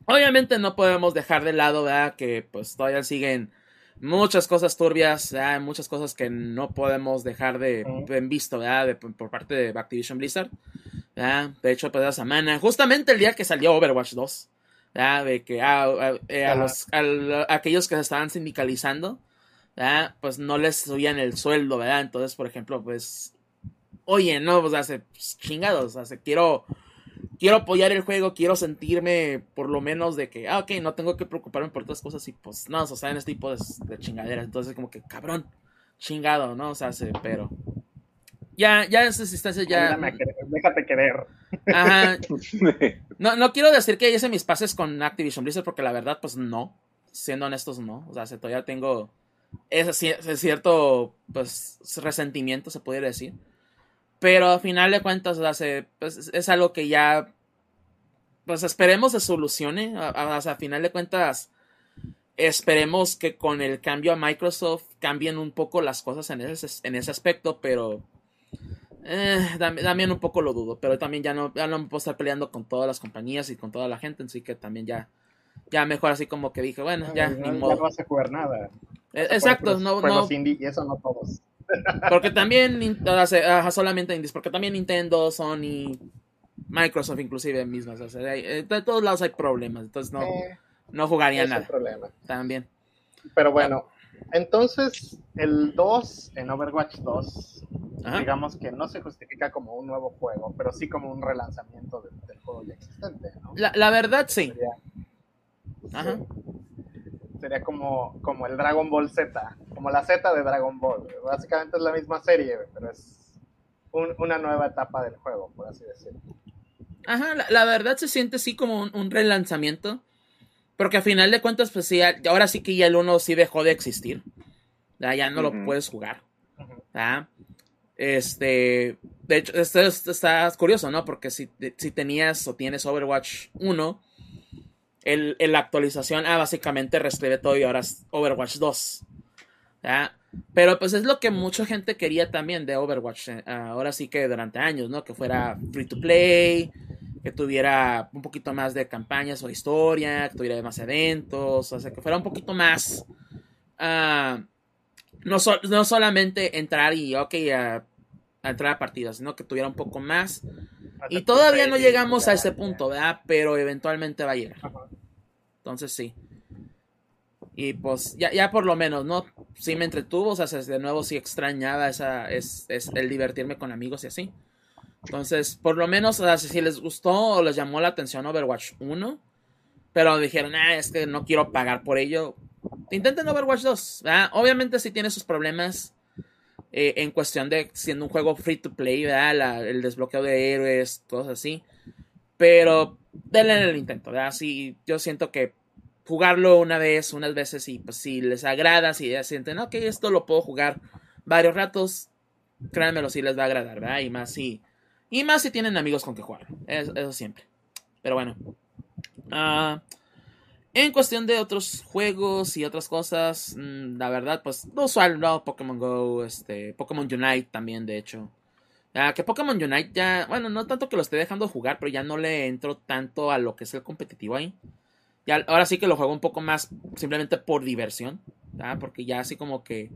obviamente no podemos dejar de lado, ¿verdad? Que pues todavía siguen muchas cosas turbias, ¿verdad? muchas cosas que no podemos dejar de en visto, ¿verdad? De, por parte de Activision Blizzard. ¿verdad? De hecho, pues esa semana, justamente el día que salió Overwatch 2. ¿Verdad? de que a, a, a, los, a, aquellos que se estaban sindicalizando, ¿verdad? pues no les subían el sueldo, ¿verdad? Entonces, por ejemplo, pues, oye, no, pues hace pues, chingados, hace, quiero, quiero apoyar el juego, quiero sentirme por lo menos de que, ah, ok, no tengo que preocuparme por otras cosas y pues, no, o sea, en este tipo de, de chingaderas, entonces como que, cabrón, chingado, ¿no? O sea, se, pero ya, ya en esas instancias ya. Querer, déjate querer. Ajá. No, no quiero decir que hice mis pases con Activision Blizzard, porque la verdad, pues no. Siendo honestos, no. O sea, todavía tengo ese, ese cierto pues resentimiento, se pudiera decir. Pero al final de cuentas, o sea, se, pues, es algo que ya. Pues esperemos se solucione. O sea, a final de cuentas. Esperemos que con el cambio a Microsoft cambien un poco las cosas en ese, en ese aspecto, pero eh, también un poco lo dudo, pero también ya no, ya no me puedo estar peleando con todas las compañías y con toda la gente, así que también ya, ya mejor así como que dije, bueno, ya, no, ni ya modo. no vas a jugar nada. Eh, exacto, no, no. Indie, y eso no todos. Porque también, uh, solamente indies, porque también Nintendo, Sony, Microsoft inclusive mismas, o sea, de todos lados hay problemas, entonces no, eh, no jugaría nada. problema. También. Pero bueno, entonces el 2 en Overwatch 2 Ajá. digamos que no se justifica como un nuevo juego, pero sí como un relanzamiento de, del juego ya existente, ¿no? La, la verdad, sí. Sería, Ajá. sí. sería como, como el Dragon Ball Z, como la Z de Dragon Ball. Básicamente es la misma serie, pero es un, una nueva etapa del juego, por así decirlo. Ajá, la, la verdad se siente así como un, un, relanzamiento. Porque a final de cuentas, pues sí, ahora sí que ya el 1 sí dejó de existir. Ya, ya no uh -huh. lo puedes jugar. ¿Ah? Este, de hecho, esto está curioso, ¿no? Porque si, si tenías o tienes Overwatch 1, el, el, la actualización, ah, básicamente reescribe todo y ahora es Overwatch 2. ¿ya? Pero pues es lo que mucha gente quería también de Overwatch, eh, ahora sí que durante años, ¿no? Que fuera free to play, que tuviera un poquito más de campañas o historia, que tuviera más eventos, o sea, que fuera un poquito más... Uh, no, so, no, solamente entrar y, ok, a, a, entrar a partidas, sino que tuviera un poco más. Y todavía no llegamos a ese punto, ¿verdad? Pero eventualmente va a llegar. Entonces sí. Y pues ya, ya por lo menos, ¿no? Sí me entretuvo, o sea, de nuevo sí extrañaba esa, es, es el divertirme con amigos y así. Entonces, por lo menos, o sea, si les gustó o les llamó la atención Overwatch 1, pero dijeron, ah, es que no quiero pagar por ello, intenten Overwatch 2. Obviamente sí tiene sus problemas eh, en cuestión de siendo un juego free to play, el desbloqueo de héroes, cosas así. Pero denle el intento, ¿verdad? Sí, yo siento que jugarlo una vez, unas veces y pues si les agrada, si ya sienten, ok, esto lo puedo jugar varios ratos, créanmelo, sí les va a agradar, ¿verdad? Y más si, y más si tienen amigos con que jugar, eso, siempre. Pero bueno. Uh, en cuestión de otros juegos y otras cosas, mm, la verdad, pues lo usual, ¿no? Pokémon Go, este, Pokémon Unite también, de hecho. Ya que Pokémon Unite ya, bueno, no tanto que lo esté dejando jugar, pero ya no le entro tanto a lo que es el competitivo ahí. Ya, ahora sí que lo juego un poco más simplemente por diversión. Porque ya así como que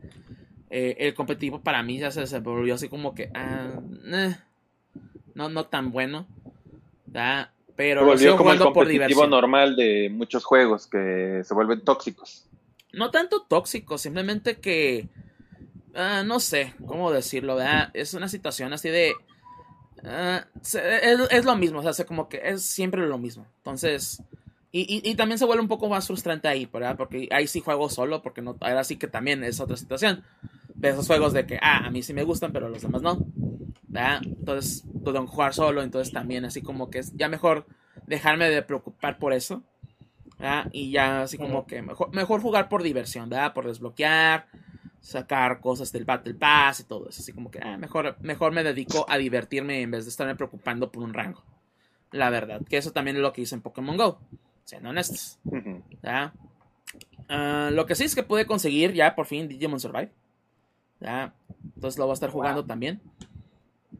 eh, el competitivo para mí ya se, volvió así como que, ah, eh, no, no tan bueno, ¿ya? Pero volvió como el competitivo normal de muchos juegos que se vuelven tóxicos. No tanto tóxicos, simplemente que ah, no sé cómo decirlo, ¿verdad? Es una situación así de ah, es, lo mismo, o sea, como que es siempre lo mismo. Entonces, y, y, también se vuelve un poco más frustrante ahí, ¿verdad? Porque ahí sí juego solo, porque no, ahora sí que también es otra situación. De esos juegos de que, ah, a mí sí me gustan, pero los demás no. ¿Verdad? Entonces, tengo que jugar solo, entonces también así como que es ya mejor dejarme de preocupar por eso. ¿verdad? Y ya así como que mejor, mejor jugar por diversión, ¿verdad? Por desbloquear, sacar cosas del Battle Pass y todo eso. Así como que ah, mejor, mejor me dedico a divertirme en vez de estarme preocupando por un rango. La verdad, que eso también es lo que hice en Pokémon Go, siendo honestos. ¿verdad? Ah, lo que sí es que pude conseguir ya por fin Digimon Survive. ¿ya? Entonces lo voy a estar jugando también.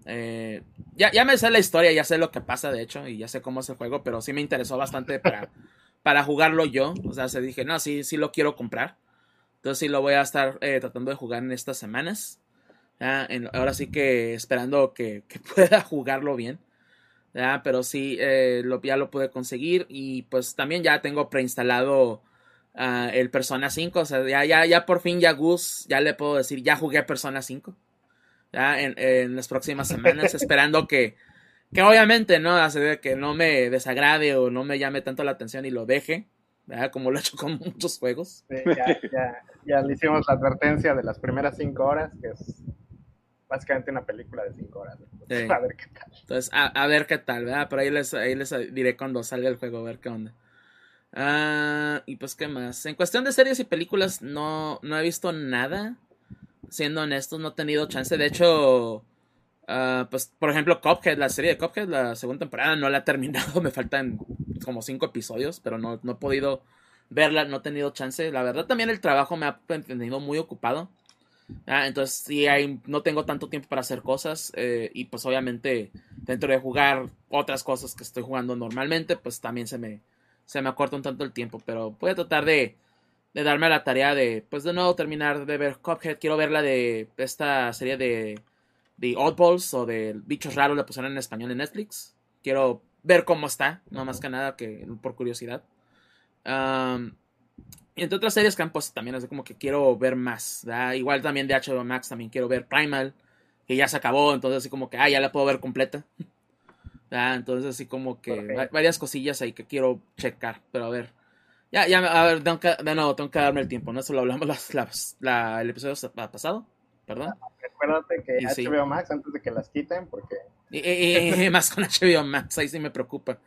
Eh, ya, ya me sé la historia, ya sé lo que pasa, de hecho, y ya sé cómo es el juego, pero sí me interesó bastante para, para jugarlo yo. O sea, se dije, no, sí, sí lo quiero comprar. Entonces sí lo voy a estar eh, tratando de jugar en estas semanas. ahora sí que esperando que, pueda jugarlo bien. Pero sí, eh, lo, ya lo pude conseguir. Y pues también ya tengo preinstalado ah, el Persona 5. O sea, ya, ya, ya por fin ya Gus, ya le puedo decir, ya jugué Persona 5 en, las próximas semanas, esperando que, que obviamente, ¿no? Hace que no me desagrade o no me llame tanto la atención y lo deje, ¿verdad? Como lo he hecho con muchos juegos. ya, le hicimos la advertencia de las primeras cinco horas, que es básicamente una película de cinco horas. A ver qué tal. Entonces, a, ver qué tal, ¿verdad? Pero ahí les, ahí les diré cuando salga el juego, a ver qué onda. Ah, y pues, ¿qué más? En cuestión de series y películas, no, no he visto nada siendo honestos, no he tenido chance. De hecho, ah, pues, por ejemplo, Cuphead, la serie de Cuphead, la segunda temporada, no la he terminado. Me faltan como cinco episodios, pero no, no he podido verla, no he tenido chance. La verdad, también el trabajo me ha tenido muy ocupado. Ah, entonces, sí, hay, no tengo tanto tiempo para hacer cosas. Eh, y pues, obviamente, dentro de jugar otras cosas que estoy jugando normalmente, pues también se me, se me acorta un tanto el tiempo. Pero voy a tratar de de darme la tarea de, pues de nuevo terminar de ver Cuphead. Quiero ver la de esta serie de, de Oddballs o de Bichos Raros, la pusieron en español en Netflix. Quiero ver cómo está, no más que nada que por curiosidad. y entre otras series que han puesto también, es como que quiero ver más. Igual también de HBO Max también quiero ver Primal, que ya se acabó, entonces así como que, ah, ya la puedo ver completa. Entonces así como que varias cosillas ahí que quiero checar, pero a ver. Ya, ya, a ver, tengo que, de nuevo, tengo que darme el tiempo, ¿no? Eso lo hablamos las, la, el episodio pasado, perdón. Recuérdate que HBO Max, antes de que las quiten, porque... Y, más con HBO Max, ahí sí me preocupa.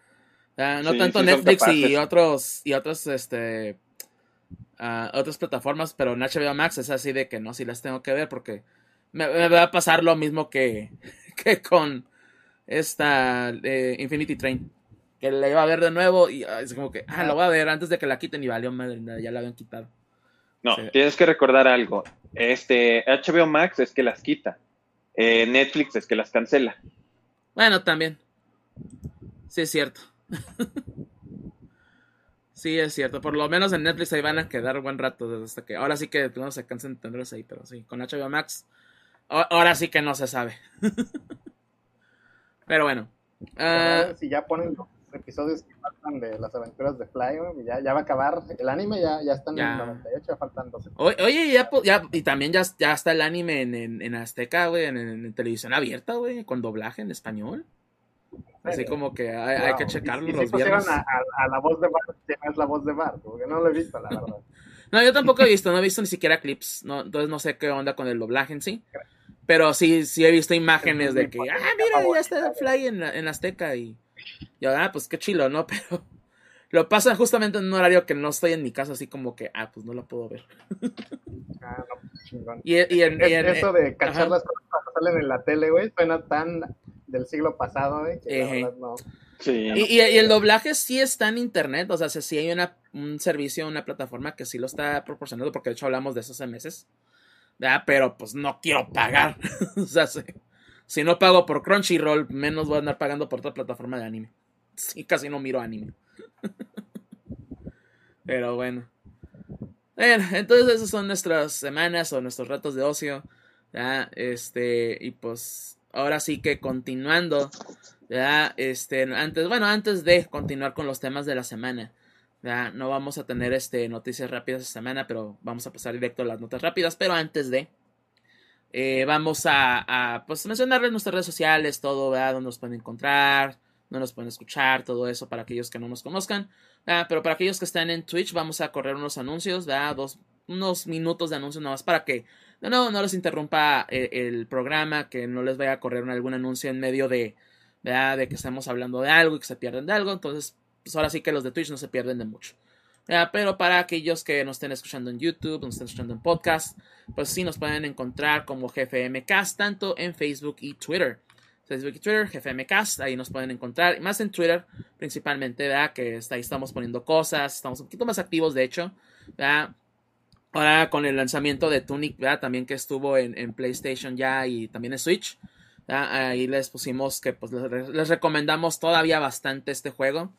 no tanto Netflix y otros, y otros, este... Uh, otras plataformas, pero en HBO Max es así de que no, si las tengo que ver porque me, va a pasar lo mismo que, que con esta eh, Infinity Train que la iba a ver de nuevo y es como que, ah, lo voy a ver antes de que la quiten y valió madre, ya la habían quitado. No, tienes que recordar algo. Este, HBO Max es que las quita. Eh, Netflix es que las cancela. Bueno, también. Sí, es cierto. sí, es cierto. Por lo menos en Netflix ahí van a quedar buen rato. Hasta que ahora sí que no se cansen de tenerlos ahí, pero sí, con HBO Max. Ahora sí que no se sabe. pero bueno. Uh, si ya ponen episodios que faltan de las aventuras de Fly, ya, ya va a acabar. El anime ya, ya está en el 98, ya faltan 12. Oye, oye, ya, ya, y también ya, ya está el anime en, en, en Azteca, güey, en, en televisión abierta, güey, con doblaje en español. Así como que hay, hay que checarlo Y, y los viernes. a, a- a la voz de Bart, que no es la voz de Bart, porque no lo he visto, la verdad. No, yo tampoco he visto, no he visto ni siquiera clips, no, entonces no sé qué onda con el doblaje en sí. Pero sí, sí he visto imágenes de que, ah, mira, ya está Fly en, en Azteca y yo, ah, pues qué chilo, ¿no? Pero lo pasan justamente en un horario que no estoy en mi casa, así como que, ah, pues no lo puedo ver. Ah, no, chingón. Y, y en, y en- eso de cachar ajá. las cosas cuando salen en la tele, güey, suena tan del siglo pasado, güey, que la verdad no. Sí. Y, y- y el doblaje sí está en internet, o sea, si sí hay una, un servicio, una plataforma que sí lo está proporcionando, porque de hecho hablamos de eso hace meses, ¿verdad? pero pues no quiero pagar. o sea, si, si no pago por Crunchyroll, menos voy a andar pagando por otra plataforma de anime. Sí, casi no miro anime. pero bueno. Bueno, entonces esas son nuestras semanas o nuestros ratos de ocio. ¿verdad? Este, y pues ahora sí que continuando. ¿verdad? Este, antes, bueno, antes de continuar con los temas de la semana, ¿verdad? no vamos a tener este, noticias rápidas esta semana, pero vamos a pasar directo a las notas rápidas. Pero antes de, eh, vamos a, a, pues, mencionarles nuestras redes sociales, todo, ¿verdad? Donde nos pueden encontrar, donde nos pueden escuchar, todo eso para aquellos que no nos conozcan. Pero para aquellos que están en Twitch, vamos a correr unos anuncios, ¿verdad? Dos, unos minutos de anuncios nada más para que no, no, les interrumpa eh, el programa, que no les vaya a correr algún anuncio en medio de, de que estamos hablando de algo y que se pierden de algo. Entonces, pues ahora sí que los de Twitch no se pierden de mucho. Pero para aquellos que nos estén escuchando en YouTube, nos estén escuchando en podcast, pues sí nos pueden encontrar como GFMcast, tanto en Facebook y Twitter. Facebook y Twitter, GFMcast, ahí nos pueden encontrar. Y más en Twitter, principalmente, ¿verdad? Que ahí estamos poniendo cosas, estamos un poquito más activos, de hecho, ¿verdad? Ahora con el lanzamiento de Tunic, ¿verdad? También que estuvo en, PlayStation ya y también en Switch. Ahí les pusimos que pues les recomendamos todavía bastante este juego.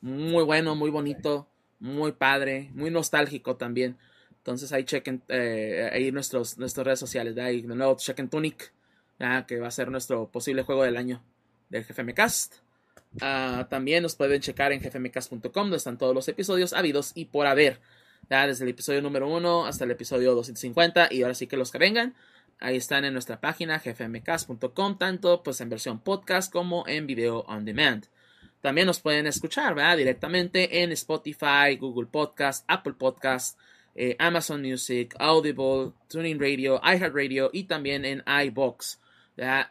Muy bueno, muy bonito, muy padre, muy nostálgico también. Entonces ahí chequen eh, ahí nuestros, nuestras redes sociales. ¿verdad? Y de nuevo chequen Tunic, ¿verdad? que va a ser nuestro posible juego del año del GFMcast. Ah, también nos pueden checar en gfmcast.com donde están todos los episodios habidos y por haber. Desde el episodio número 1 hasta el episodio 250 y ahora sí que los que vengan. Ahí están en nuestra página gfmcast.com, tanto pues en versión podcast como en video on demand. También nos pueden escuchar ¿verdad? directamente en Spotify, Google Podcast, Apple Podcast, eh, Amazon Music, Audible, Tuning Radio, iHeartRadio y también en iBox.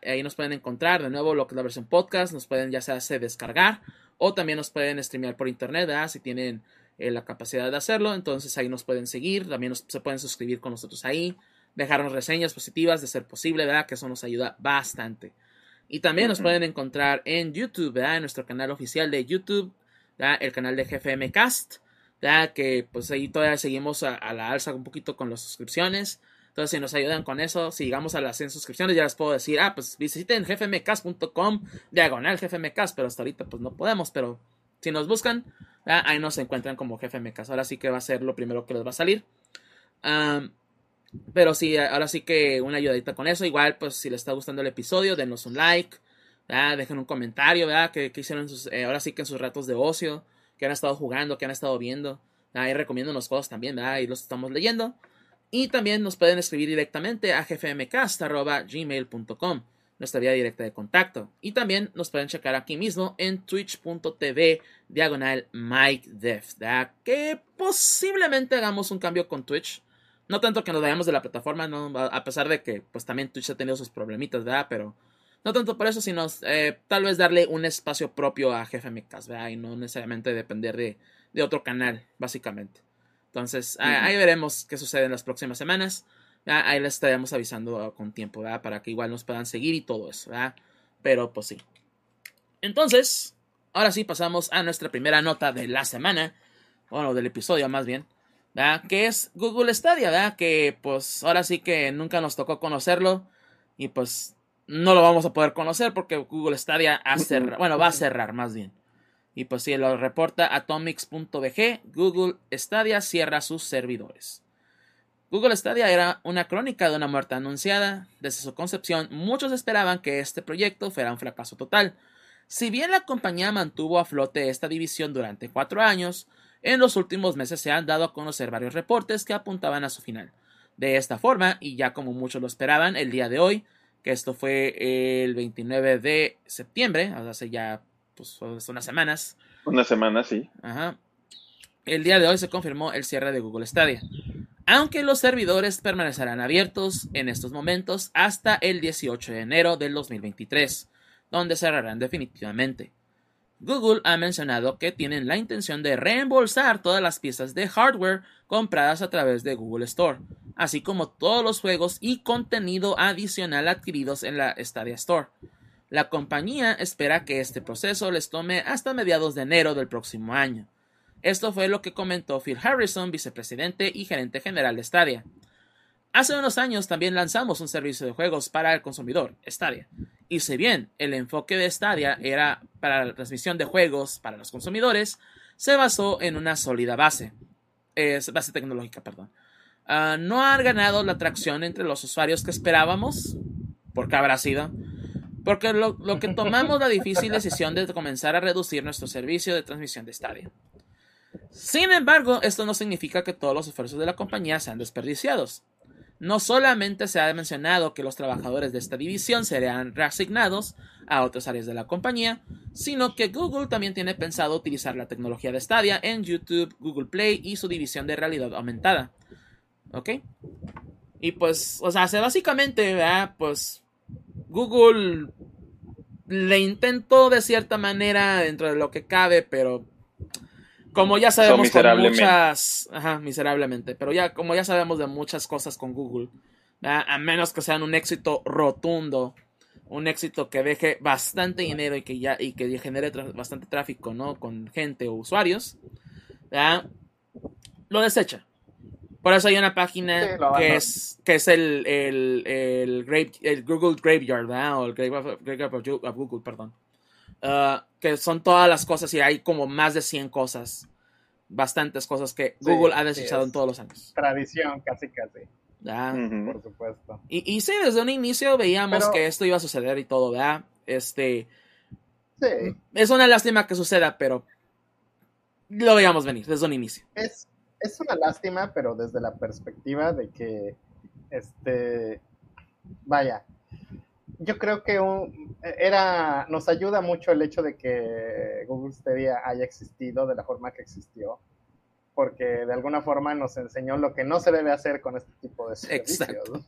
Ahí nos pueden encontrar de nuevo lo que es la versión podcast, nos pueden ya sea se descargar o también nos pueden streamear por internet ¿verdad? si tienen eh, la capacidad de hacerlo. Entonces ahí nos pueden seguir, también se pueden suscribir con nosotros ahí, dejarnos reseñas positivas de ser posible, ¿verdad? Que eso nos ayuda bastante. Y también nos pueden encontrar en YouTube, ¿verdad? En nuestro canal oficial de YouTube, ¿verdad? El canal de GFM Cast, ¿verdad? Que pues ahí todavía seguimos a, a la alza un poquito con las suscripciones. Entonces, si nos ayudan con eso, si llegamos a las 100 suscripciones, ya les puedo decir, ah, pues visiten gfmcast.com, diagonal gfmcast, pero hasta ahorita pues no podemos, pero si nos buscan, ¿verdad? ahí nos encuentran como gfmcast. Ahora sí que va a ser lo primero que les va a salir. Pero sí, ahora sí que una ayudadita con eso. Igual, pues si les está gustando el episodio, denos un like, dejen un comentario, ¿verdad? Que, que hicieron sus, eh, ahora sí que en sus ratos de ocio, que han estado jugando, que han estado viendo. Ahí recomiendo unos juegos también, ¿verdad? Ahí los estamos leyendo. Y también nos pueden escribir directamente a gfmcast.gmail.com, nuestra vía directa de contacto. Y también nos pueden checar aquí mismo en twitch.tv diagonal MikeDef, ¿verdad? Que posiblemente hagamos un cambio con Twitch. No tanto que nos vayamos de la plataforma, ¿no? a pesar de que pues también Twitch ha tenido sus problemitas, ¿verdad? Pero no tanto por eso, sino eh, tal vez darle un espacio propio a GFMcast, ¿verdad? Y no necesariamente depender de, de otro canal, básicamente. Entonces, ahí- ahí veremos qué sucede en las próximas semanas. ¿verdad? Ahí les estaremos avisando con tiempo, ¿verdad? Para que igual nos puedan seguir y todo eso, ¿verdad? Pero pues sí. Entonces, ahora sí pasamos a nuestra primera nota de la semana. Bueno, del episodio más bien. ¿Verdad? Que es Google Stadia, ¿verdad? Que pues ahora sí que nunca nos tocó conocerlo. Y pues no lo vamos a poder conocer porque Google Stadia ha cerrado. Bueno, va a cerrar más bien. Y pues sí, lo reporta atomics.bg. Google Stadia cierra sus servidores. Google Stadia era una crónica de una muerte anunciada. Desde su concepción, muchos esperaban que este proyecto fuera un fracaso total. Si bien la compañía mantuvo a flote esta división durante cuatro años, en los últimos meses se han dado a conocer varios reportes que apuntaban a su final. De esta forma, y ya como muchos lo esperaban, el día de hoy, que esto fue el 29 de septiembre, hace ya pues, unas semanas. Una semana, sí. Ajá. El día de hoy se confirmó el cierre de Google Stadia. Aunque los servidores permanecerán abiertos en estos momentos hasta el 18 de enero del 2023, donde cerrarán definitivamente. Google ha mencionado que tienen la intención de reembolsar todas las piezas de hardware compradas a través de Google Store, así como todos los juegos y contenido adicional adquiridos en la Stadia Store. La compañía espera que este proceso les tome hasta mediados de enero del próximo año. Esto fue lo que comentó Phil Harrison, vicepresidente y gerente general de Stadia. Hace unos años también lanzamos un servicio de juegos para el consumidor, Stadia. Y si bien el enfoque de Stadia era para la transmisión de juegos para los consumidores, se basó en una sólida base, base tecnológica, perdón. Ah, no ha ganado la atracción entre los usuarios que esperábamos, porque habrá sido, porque lo, lo que tomamos la difícil decisión de comenzar a reducir nuestro servicio de transmisión de Stadia. Sin embargo, esto no significa que todos los esfuerzos de la compañía sean desperdiciados. No solamente se ha mencionado que los trabajadores de esta división serán reasignados a otras áreas de la compañía, sino que Google también tiene pensado utilizar la tecnología de Stadia en YouTube, Google Play y su división de realidad aumentada. ¿Ok? Y pues, o sea, básicamente, Pues Google le intentó de cierta manera dentro de lo que cabe, pero como ya sabemos con muchas, ajá, miserablemente, pero ya como ya sabemos de muchas cosas con Google, a menos que sean un éxito rotundo, un éxito que deje bastante dinero y que ya y que genere bastante tráfico, ¿no? Con gente o usuarios, lo desecha. Por eso hay una página que es que es el el, el, Google Graveyard, ¿verdad? O el Graveyard of Google, perdón. Ah, que son todas las cosas y hay como más de 100 cosas, bastantes cosas que Google ha desechado en todos los años. Tradición, casi, casi. Por supuesto. Y, y, sí, desde un inicio veíamos que esto iba a suceder y todo, ¿verdad? Este. Sí. Es una lástima que suceda, pero lo veíamos venir desde un inicio. Es, es una lástima, pero desde la perspectiva de que, este, vaya, yo creo que era, nos ayuda mucho el hecho de que Google Stadia haya existido de la forma que existió, porque de alguna forma nos enseñó lo que no se debe hacer con este tipo de servicios.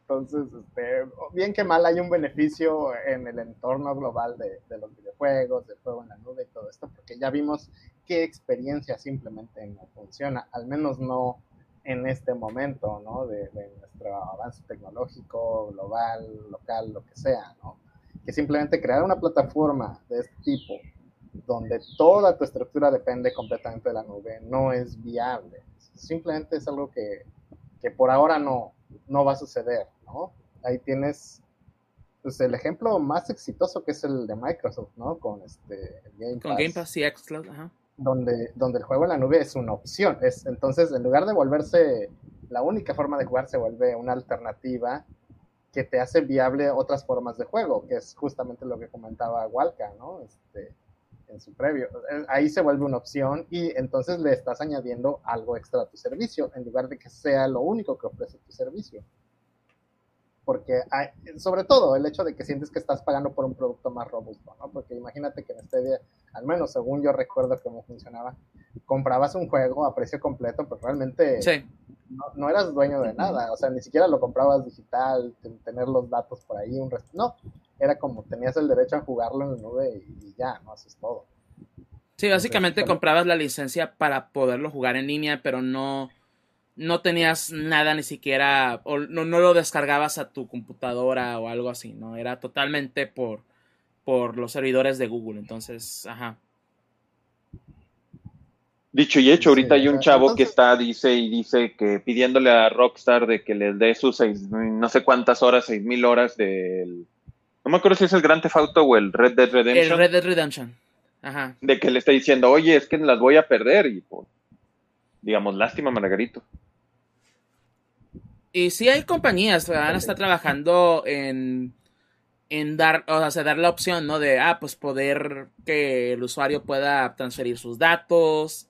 Entonces, este, bien que mal hay un beneficio en el entorno global de, de, los videojuegos, de juego en la nube y todo esto, porque ya vimos qué experiencia simplemente no funciona, al menos no en este momento, ¿no? De, nuestro avance tecnológico, global, local, lo que sea, ¿no? Que simplemente crear una plataforma de este tipo, donde toda tu estructura depende completamente de la nube, no es viable. Simplemente es algo que, que por ahora no, no va a suceder, ¿no? Ahí tienes pues, el ejemplo más exitoso que es el de Microsoft, ¿no? Con este Game Pass. Con Game Pass y Xcloud, ajá donde, donde el juego en la nube es una opción. Es, entonces, en lugar de volverse la única forma de jugar, se vuelve una alternativa que te hace viable otras formas de juego, que es justamente lo que comentaba Walka, ¿no? Este, en su previo. Ahí se vuelve una opción y entonces le estás añadiendo algo extra a tu servicio, en lugar de que sea lo único que ofrece tu servicio porque sobre todo el hecho de que sientes que estás pagando por un producto más robusto, ¿no? Porque imagínate que en este día, al menos según yo recuerdo cómo funcionaba, comprabas un juego a precio completo, pero realmente no, eras dueño de nada, o sea, ni siquiera lo comprabas digital, tener los datos por ahí, un resto, no, era como tenías el derecho a jugarlo en la nube y, ya, no haces todo. Sí, básicamente comprabas la licencia para poderlo jugar en línea, pero no no tenías nada ni siquiera, o no, no, lo descargabas a tu computadora o algo así, ¿no? Era totalmente por, por los servidores de Google, entonces, ajá. Dicho y hecho, ahorita hay un chavo que está, dice y dice que pidiéndole a Rockstar de que les dé sus seis, no sé cuántas horas, seis mil horas del... No me acuerdo si es el Grand Theft Auto o el Red Dead Redemption. El Red Dead Redemption. Ajá. De que le está diciendo, oye, es que las voy a perder y pues, digamos, lástima, Margarito. Y sí hay compañías que van a estar trabajando en, en dar, o sea, dar la opción, ¿no? De, ah, pues poder que el usuario pueda transferir sus datos,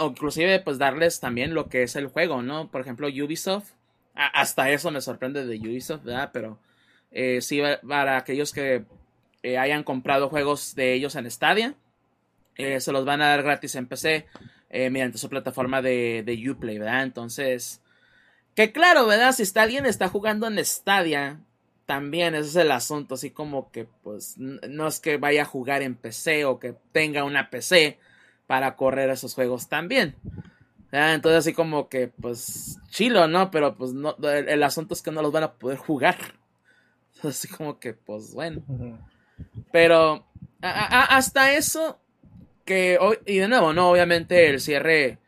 o inclusive pues darles también lo que es el juego, ¿no? Por ejemplo, Ubisoft, hasta eso me sorprende de Ubisoft, ¿verdad? Pero eh, sí, para aquellos que eh, hayan comprado juegos de ellos en Stadia, eh, se los van a dar gratis en PC mediante su plataforma de, de Uplay, ¿verdad? Entonces, que claro, ¿verdad? Si está, alguien está jugando en Stadia, también ese es el asunto, así como que pues no es que vaya a jugar en PC o que tenga una PC para correr esos juegos también. Entonces así como que pues chilo, ¿no? Pero pues no, el, asunto es que no los van a poder jugar. Así como que pues bueno. Pero hasta eso que hoy, y de nuevo, no, obviamente el cierre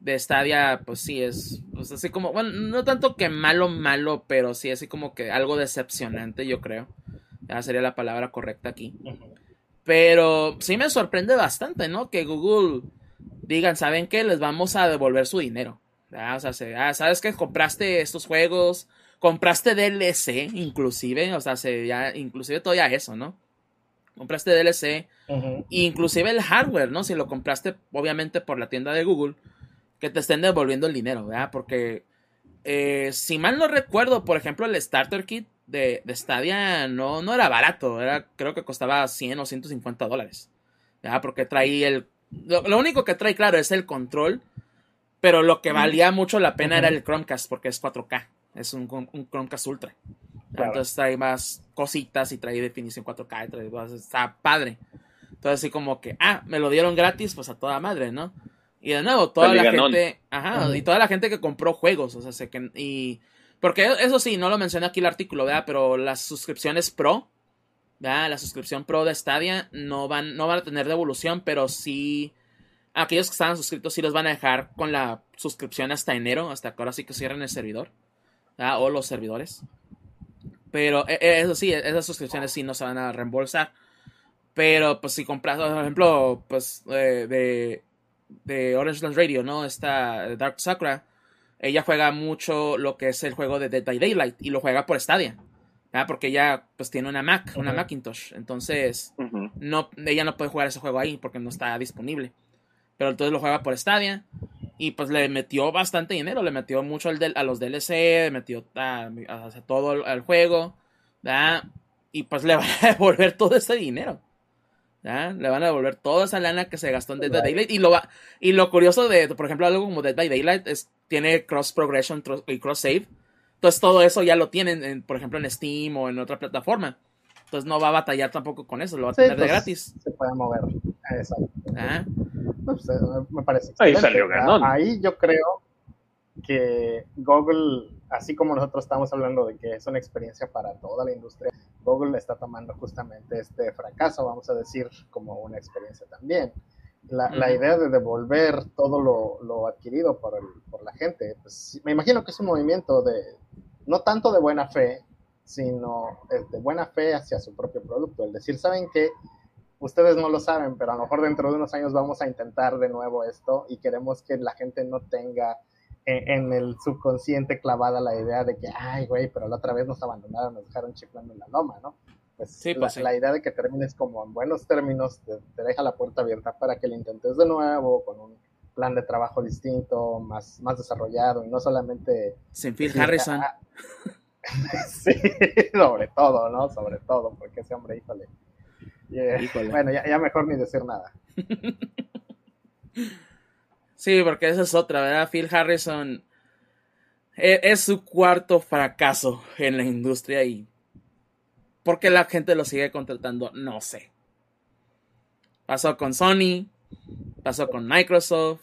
de Stadia, pues sí es, pues así como, bueno, no tanto que malo, malo, pero sí así como que algo decepcionante, yo creo. Ya sería la palabra correcta aquí. Pero sí me sorprende bastante, ¿no? Que Google digan, ¿saben qué? Les vamos a devolver su dinero. O sea, se, ah, ¿sabes que compraste estos juegos? Compraste DLC, inclusive. O sea, se, ya, inclusive todavía eso, ¿no? Compraste DLC. Inclusive el hardware, ¿no? Si lo compraste, obviamente, por la tienda de Google. Que te estén devolviendo el dinero, ¿verdad? Porque, eh, si mal no recuerdo, por ejemplo, el Starter Kit de, de Stadia no, no era barato, era, creo que costaba 100 o 150 dólares. Ya, porque trae el... Lo, único que trae, claro, es el control, pero lo que valía mucho la pena era el Chromecast, porque es 4K, es un, un Chromecast Ultra. Entonces trae más cositas y trae definición 4K, trae, está padre. Entonces así como que, ah, me lo dieron gratis, pues a toda madre, ¿no? Y de nuevo, toda la gente, ajá, y toda la gente que compró juegos, o sea, sé que, y porque eso sí, no lo mencioné aquí el artículo, ¿verdad? Pero las suscripciones pro, ¿verdad? La suscripción pro de Stadia no van, no van a tener devolución, pero sí. Aquellos que estaban suscritos sí los van a dejar con la suscripción hasta enero, hasta que ahora sí que cierren el servidor, ¿verdad? O los servidores. Pero e, e, eso sí, esas suscripciones sí no se van a reembolsar. Pero pues si compras, por ejemplo, pues eh, de, de Orange Land Radio, ¿no? Esta Dark Sakura ella juega mucho lo que es el juego de Dead by Daylight y lo juega por Stadia. Porque ella pues tiene una Mac, una Macintosh. Entonces, no, ella no puede jugar ese juego ahí porque no está disponible. Pero entonces lo juega por Stadia. Y pues le metió bastante dinero. Le metió mucho al a los DLC. Le metió a, todo al juego. Y pues le va a devolver todo ese dinero. Le van a devolver toda esa lana que se gastó en Dead by Daylight. Y lo, va, y lo curioso de, por ejemplo, algo como Dead by Daylight es tiene cross progression y cross save. Entonces todo eso ya lo tienen, por ejemplo, en Steam o en otra plataforma. Entonces no va a batallar tampoco con eso, lo va a tener de pues, gratis. Se puede mover. Exacto. Ah. Pues, me parece. Ahí salió ganón. Ahí yo creo que Google, así como nosotros estamos hablando de que es una experiencia para toda la industria, Google está tomando justamente este fracaso, vamos a decir, como una experiencia también. La, la idea de devolver todo lo, lo adquirido por, el, por la gente, pues me imagino que es un movimiento de, no tanto de buena fe, sino de buena fe hacia su propio producto. El decir, ¿saben qué? Ustedes no lo saben, pero a lo mejor dentro de unos años vamos a intentar de nuevo esto y queremos que la gente no tenga en, el subconsciente clavada la idea de que, ay, güey, pero la otra vez nos abandonaron, nos dejaron chiflando en la loma, ¿no? Pues, sí, pues la, idea de que termines como en buenos términos te, deja la puerta abierta para que lo intentes de nuevo, con un plan de trabajo distinto, más, más desarrollado, y no solamente... Sin Phil Harrison. Ah, sí, sobre todo, ¿no? Sobre todo, porque ese hombre, híjole. híjole. Bueno, ya, ya mejor ni decir nada. Sí, porque esa es otra, ¿verdad? Phil Harrison e, es, su cuarto fracaso en la industria y ¿por qué la gente lo sigue contratando? No sé. Pasó con Sony, pasó con Microsoft,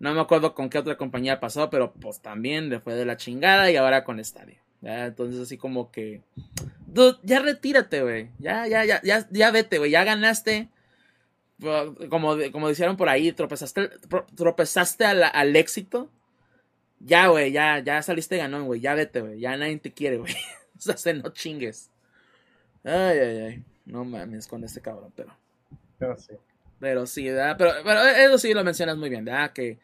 no me acuerdo con qué otra compañía pasó, pero pues también le fue de la chingada y ahora con Stadia. Entonces así como que... Dude, ya retírate, güey. Ya, ya, ya, ya, ya vete, güey. Ya ganaste como, como dijeron por ahí, tropezaste, tropezaste al, éxito. Ya, güey, ya, ya saliste ganón, güey. Ya vete, güey. Ya nadie te quiere, güey. o sea, se no chingues. Ay, ay, ay. No mames con este cabrón, pero. Pero sí. Pero sí, ¿verdad? Pero, pero eso sí lo mencionas muy bien, ¿verdad? Que,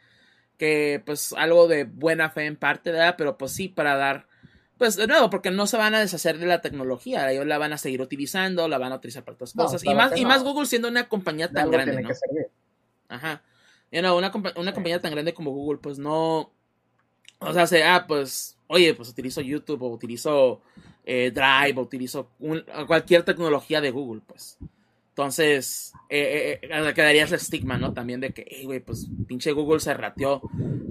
que pues algo de buena fe en parte, ¿verdad? Pero pues sí, para dar Pues de nuevo, porque no se van a deshacer de la tecnología, ellos la van a seguir utilizando, la van a utilizar para otras cosas. y más, y más Google siendo una compañía tan grande, ¿no? Ajá. You know, una, una compañía tan grande como Google, pues no. O sea, se, ah, pues, oye, pues utilizo YouTube o utilizo eh, Drive o utilizo cualquier tecnología de Google, pues. Entonces, eh, eh, eh, quedaría ese estigma, ¿no? También de que, güey, pues pinche Google se rateó,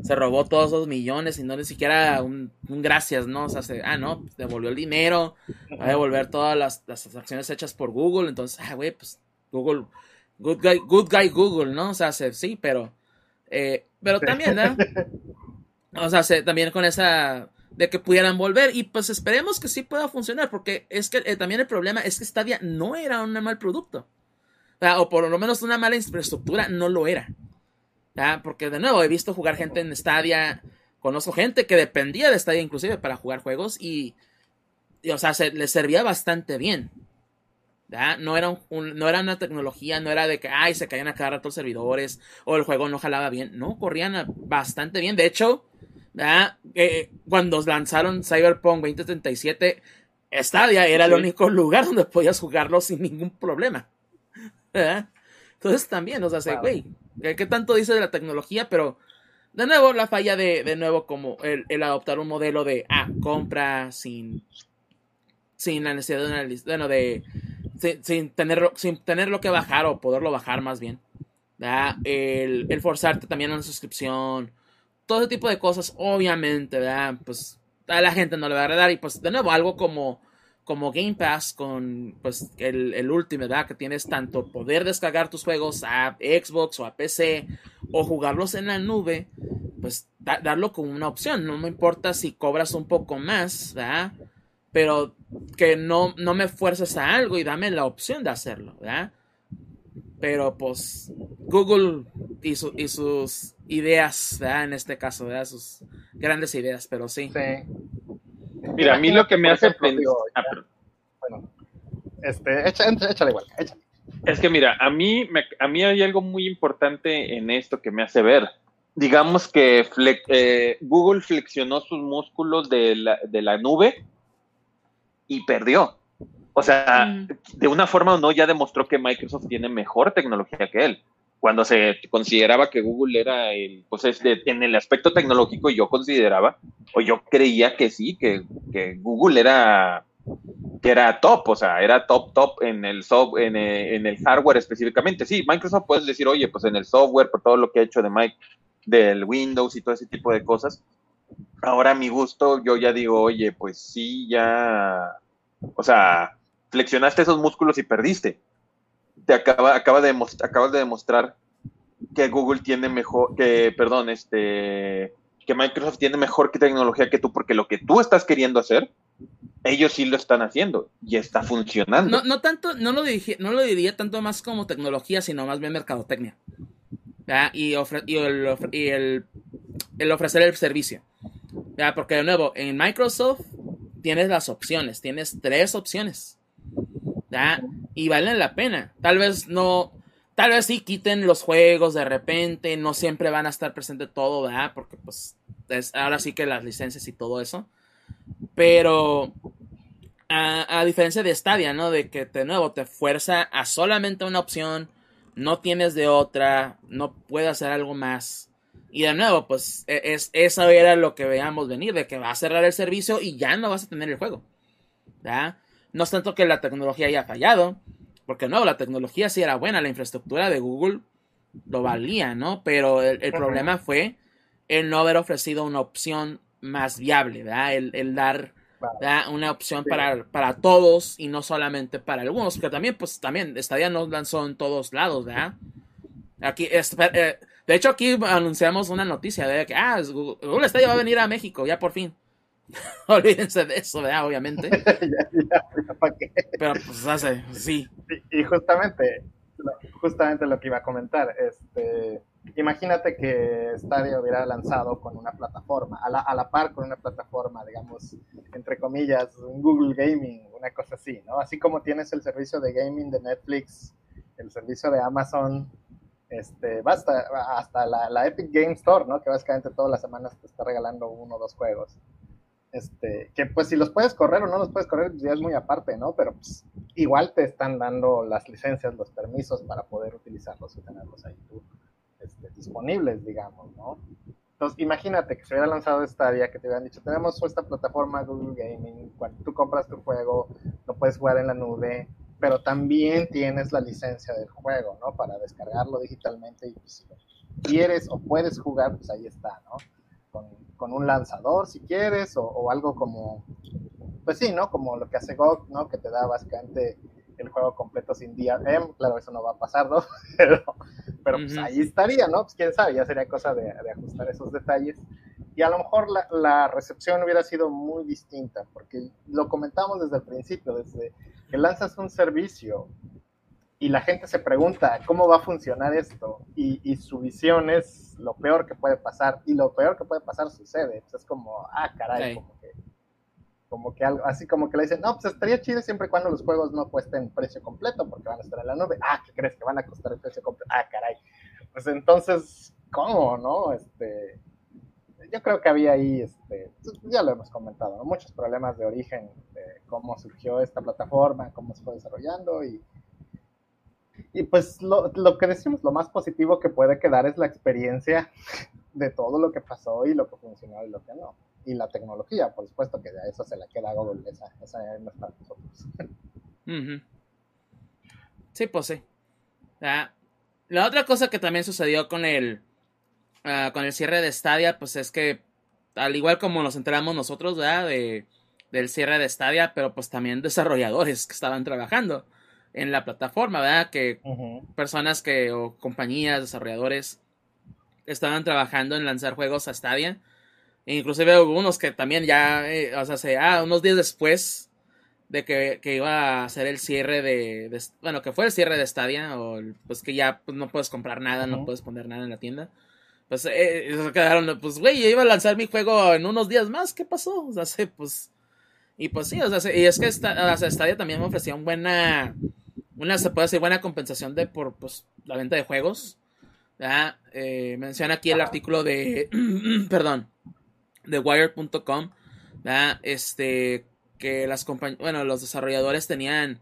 se robó todos esos millones y no ni siquiera un, gracias, ¿no? O sea, se, ah, no, devolvió el dinero, va a devolver todas las, las acciones hechas por Google, entonces, ah, güey, pues Google, good guy, good guy Google, ¿no? O sea, sí, pero, pero también, ¿no? O sea, también con esa de que pudieran volver y pues esperemos que sí pueda funcionar porque es que también el problema es que Stadia no era un mal producto o por lo menos una mala infraestructura no lo era. Porque de nuevo he visto jugar gente en Stadia, conozco gente que dependía de Stadia inclusive para jugar juegos y, o sea, se les servía bastante bien. No, era no era una tecnología, no era de que, ay, se caían a cada rato los servidores o el juego no jalaba bien. No, corrían bastante bien. De hecho, eh, cuando lanzaron Cyberpunk 2037, Stadia era el único lugar donde podías jugarlo sin ningún problema. Entonces también, o sea, güey, ¿qué, tanto dice de la tecnología? Pero de nuevo, la falla de, de nuevo, como el, adoptar un modelo de, ah, compra sin, sin la necesidad de una bueno, de, sin, tener, sin tenerlo que bajar o poderlo bajar más bien. El, el, forzarte también a una suscripción, todo ese tipo de cosas, obviamente, ¿verdad? Pues a la gente no le va a agradar y pues de nuevo, algo como como Game Pass con pues el, el último, ¿verdad? Que tienes tanto poder descargar tus juegos a Xbox o a PC o jugarlos en la nube, pues darlo como una opción. No me importa si cobras un poco más, ¿verdad? Pero que no, no me fuerces a algo y dame la opción de hacerlo, ¿verdad? Pero pues Google y, y sus ideas, ¿verdad? En este caso, ¿verdad? Sus grandes ideas, pero sí. Sí. Mira, a mí lo que me hace pensar. Ah, bueno, este, échale igual, échale. Es que mira, a mí, a mí hay algo muy importante en esto que me hace ver. Digamos que eh, Google flexionó sus músculos de la, de la nube y perdió. O sea, mm. de una forma o no, ya demostró que Microsoft tiene mejor tecnología que él cuando se consideraba que Google era el, pues en el aspecto tecnológico yo consideraba, o yo creía que sí, que, Google era, que era top, o sea, era top, top en el, soft, en, el hardware específicamente. Sí, Microsoft puedes decir, oye, pues en el software, por todo lo que ha hecho de Mike, del Windows y todo ese tipo de cosas. Ahora a mi gusto, yo ya digo, oye, pues sí, ya, o sea, flexionaste esos músculos y perdiste te acaba, acaba de acabas de demostrar que Google tiene mejor, que, perdón, este, que Microsoft tiene mejor tecnología que tú, porque lo que tú estás queriendo hacer, ellos sí lo están haciendo y está funcionando. No, no tanto, no lo, no lo diría tanto más como tecnología, sino más bien mercadotecnia. Y, y, el, y el, el, ofrecer el servicio. Porque de nuevo, en Microsoft tienes las opciones, tienes tres opciones. Y valen la pena. Tal vez no, tal vez sí quiten los juegos de repente, no siempre van a estar presente todo, ¿verdad? Porque pues ahora sí que las licencias y todo eso. Pero a, diferencia de Stadia, ¿no? De que de nuevo te fuerza a solamente una opción, no tienes de otra, no puedes hacer algo más. Y de nuevo, pues e, es, eso era lo que veíamos venir, de que va a cerrar el servicio y ya no vas a tener el juego. ¿verdad? No es tanto que la tecnología haya fallado, porque no, la tecnología sí era buena, la infraestructura de Google lo valía, ¿no? Pero el, problema fue el no haber ofrecido una opción más viable, ¿verdad? El, dar una opción para, para todos y no solamente para algunos, porque también, pues también, Stadia no lanzó en todos lados, ¿verdad? Aquí, eh, de hecho, aquí anunciamos una noticia de que, ah, Google Stadia va a venir a México, ya por fin. Olvídense de eso, ¿verdad? Obviamente. Pero pues hace, sí. Y, justamente, justamente lo que iba a comentar, este, imagínate que Stadia hubiera lanzado con una plataforma, a la, a la par con una plataforma, digamos, entre comillas, un Google Gaming, una cosa así, ¿no? Así como tienes el servicio de gaming de Netflix, el servicio de Amazon, este, basta, hasta la, la Epic Game Store, ¿no? Que básicamente todas las semanas te está regalando uno o dos juegos. Este, que pues si los puedes correr o no los puedes correr, pues ya es muy aparte, ¿no? Pero pues igual te están dando las licencias, los permisos para poder utilizarlos y tenerlos ahí este, disponibles, digamos, ¿no? Entonces, imagínate que se hubiera lanzado esta día que te hubieran dicho, tenemos esta plataforma Google Gaming, cuando tú compras tu juego, lo puedes jugar en la nube, pero también tienes la licencia del juego, ¿no? Para descargarlo digitalmente y pues, si lo quieres o puedes jugar, pues ahí está, ¿no? Un lanzador si quieres o, algo como, pues sí, ¿no? Como lo que hace GOG, ¿no? Que te da básicamente el juego completo sin DRM, claro, eso no va a pasar, ¿no? pero, pero pues ahí estaría, ¿no? Pues quién sabe, ya sería cosa de, ajustar esos detalles. Y a lo mejor la, la, recepción hubiera sido muy distinta, porque lo comentamos desde el principio, desde que lanzas un servicio y la gente se pregunta cómo va a funcionar esto y, su visión es lo peor que puede pasar y lo peor que puede pasar sucede. Pues es como, ah, caray, como que, como que algo, así como que le dicen, no, pues estaría chido siempre y cuando los juegos no cuesten precio completo porque van a estar en la nube. Ah, ¿qué crees que van a costar el precio completo? Ah, caray. Pues entonces, ¿cómo, no? Este, yo creo que había ahí, este, pues, ya lo hemos comentado, muchos problemas de origen de cómo surgió esta plataforma, cómo se fue desarrollando y, y pues lo, lo, que decimos, lo más positivo que puede quedar es la experiencia de todo lo que pasó y lo que funcionó y lo que no. Y la tecnología, por supuesto que a eso se la queda Google, esa, esa es para nosotros. Sí, pues sí. Ah, la otra cosa que también sucedió con el Ah, con el cierre de Stadia, pues es que, al igual como nos enteramos nosotros, ¿verdad? De, del cierre de Stadia, pero pues también desarrolladores que estaban trabajando en la plataforma, ¿verdad? Que personas que, o compañías, desarrolladores, estaban trabajando en lanzar juegos a Stadia. E inclusive hubo unos que también ya, eh, o sea, ah, unos días después de que, que, iba a ser el cierre de, bueno, que fue el cierre de Stadia, o pues que ya pues, no puedes comprar nada, no puedes poner nada en la tienda pues eh, quedaron, pues güey, yo iba a lanzar mi juego en unos días más, ¿qué pasó? O sea, pues, y pues sí, o sea, y es que esta, o sea, Stadia también me ofrecía una buena, una, se puede decir, buena compensación de por, pues, la venta de juegos. Eh, menciona aquí el artículo de, perdón, de Wired.com, ¿ya? Este, que las bueno, los desarrolladores tenían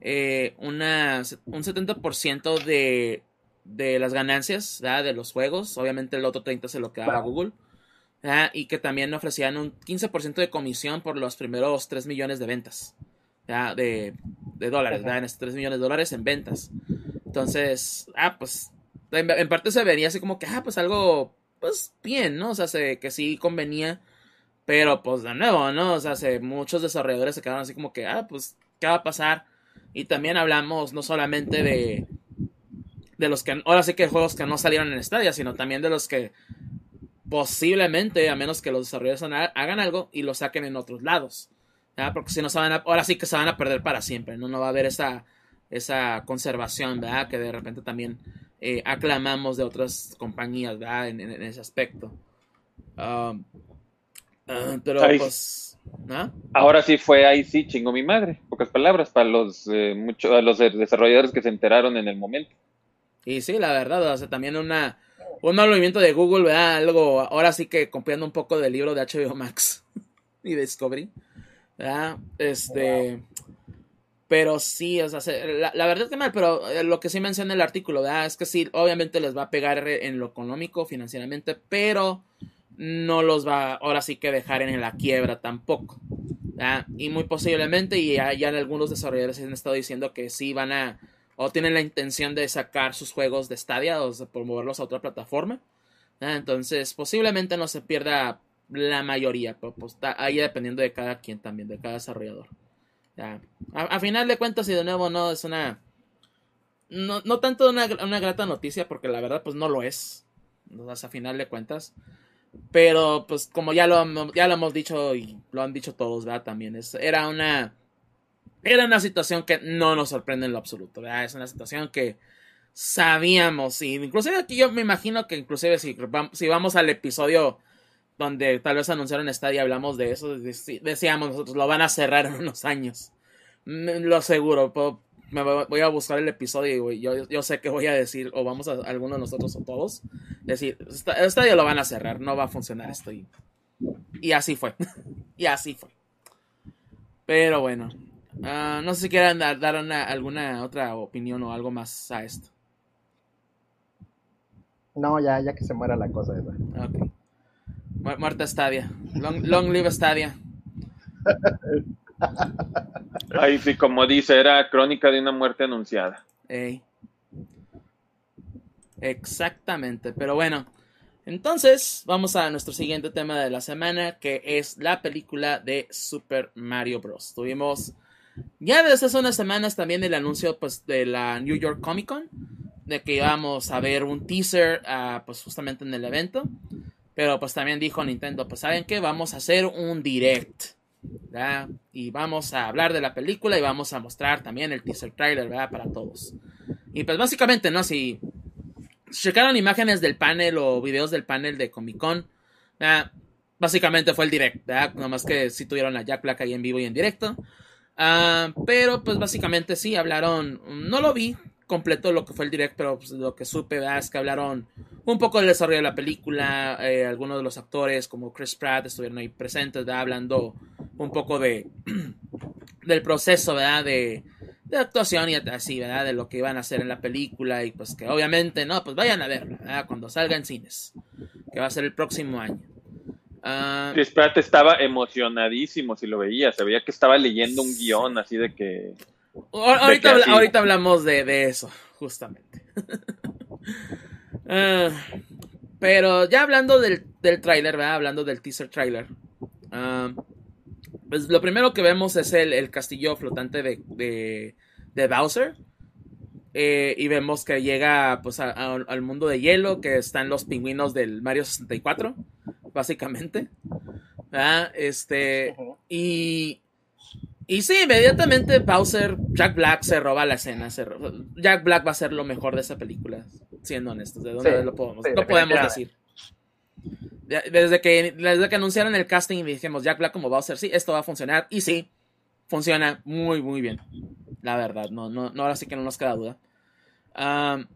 eh, una, un 70% de de las ganancias de los juegos. Obviamente el otro 30 se lo quedaba Google. Y que también ofrecían un 15% de comisión por los primeros 3 millones de ventas. De, de, dólares, en estos 3 millones de dólares en ventas. Entonces, ah, pues en, parte se vería así como que, ah, pues algo, pues bien, ¿no? O sea, que sí convenía. Pero pues de nuevo, ¿no? O sea, muchos desarrolladores se quedaron así como que, ah, pues, ¿qué va a pasar? Y también hablamos no solamente de, de los que, ahora sí que juegos que no salieron en Stadia, sino también de los que posiblemente, a menos que los desarrolladores hagan algo y lo saquen en otros lados. Porque si no se van a, ahora sí que se van a perder para siempre, ¿no? No va a haber esa, esa conservación, ¿verdad? Que de repente también eh, aclamamos de otras compañías, ¿verdad? En, ese aspecto. Um, uh, pero pues... Ahora sí fue ahí sí chingo mi madre, pocas palabras para los eh, muchos los desarrolladores que se enteraron en el momento. Y sí, la verdad, o sea, también una, un mal movimiento de Google, ¿verdad? Algo, ahora sí que copiando un poco del libro de HBO Max y Discovery, ¿verdad? Este, pero sí, o sea, la, verdad es que mal, pero eh, lo que sí menciona el artículo, ¿verdad? Es que sí, obviamente les va a pegar en lo económico, financieramente, pero no los va ahora sí que dejar en la quiebra tampoco. ¿verdad? Y muy posiblemente, y ya, ya algunos desarrolladores han estado diciendo que sí van a o tienen la intención de sacar sus juegos de Stadia o de promoverlos a otra plataforma. Entonces, posiblemente no se pierda la mayoría, pero pues ahí dependiendo de cada quien también, de cada desarrollador. A, final de cuentas, y de nuevo no es una. No, no tanto una, una, grata noticia, porque la verdad, pues no lo es. a final de cuentas. Pero, pues, como ya lo, ya lo hemos dicho y lo han dicho todos, ¿verdad? También es, era una era una situación que no nos sorprende en lo absoluto, ¿verdad? Es una situación que sabíamos, y inclusive aquí yo me imagino que inclusive si, si vamos al episodio donde tal vez anunciaron Stadia hablamos de eso, decíamos nosotros, lo van a cerrar en unos años. Lo aseguro, me voy a buscar el episodio y yo, yo sé que voy a decir, o vamos a alguno de nosotros o todos, decir, Stadia lo van a cerrar, no va a funcionar esto. Y así fue. y así fue. Pero bueno. Ah, no sé si quieran dar, alguna otra opinión o algo más a esto. No, ya, ya que se muera la cosa esa. Muerta Stadia. Long, live Stadia. Ahí sí, como dice, era crónica de una muerte anunciada. Exactamente, pero bueno. Entonces, vamos a nuestro siguiente tema de la semana, que es la película de Super Mario Bros. Tuvimos ya desde hace unas semanas también el anuncio pues, de la New York Comic Con, de que íbamos a ver un teaser uh, pues justamente en el evento. Pero pues también dijo Nintendo, pues saben qué, vamos a hacer un direct. Y vamos a hablar de la película y vamos a mostrar también el teaser trailer, ¿verdad? Para todos. Y pues básicamente, ¿no? Si checaron imágenes del panel o videos del panel de Comic Con, básicamente fue el direct, ¿verdad? Nomás que sí tuvieron la Jack Black ahí en vivo y en directo. Ah, pero pues básicamente sí, hablaron, no lo vi, completo lo que fue el direct, pero pues, lo que supe es que hablaron un poco del desarrollo de la película. Eh, algunos de los actores, como Chris Pratt, estuvieron ahí presentes, hablando un poco de del proceso ¿verdad? De, de, actuación y así, ¿verdad? de lo que iban a hacer en la película. Y pues que obviamente, no, pues vayan a verla cuando salga en cines, que va a ser el próximo año. Uh, Chris Pratt estaba emocionadísimo si lo veía, se veía que estaba leyendo un guion así de que Ahorita, hablamos de, eso, justamente. Ah, pero ya hablando del, del tráiler, Hablando del teaser trailer. Ah, pues lo primero que vemos es el, castillo flotante de, de, Bowser. Eh, y vemos que llega pues al mundo de hielo, que están los pingüinos del Mario 64, básicamente. Este, y, y sí, inmediatamente Bowser, Jack Black se roba la escena. Jack Black va a ser lo mejor de esa película, siendo honestos. ¿De dónde lo podemos, podemos decir? Desde que, desde que anunciaron el casting y dijimos Jack Black como Bowser, sí, esto va a funcionar. Y sí, funciona muy, muy bien. La verdad, no, no, no ahora sí que no nos queda duda. la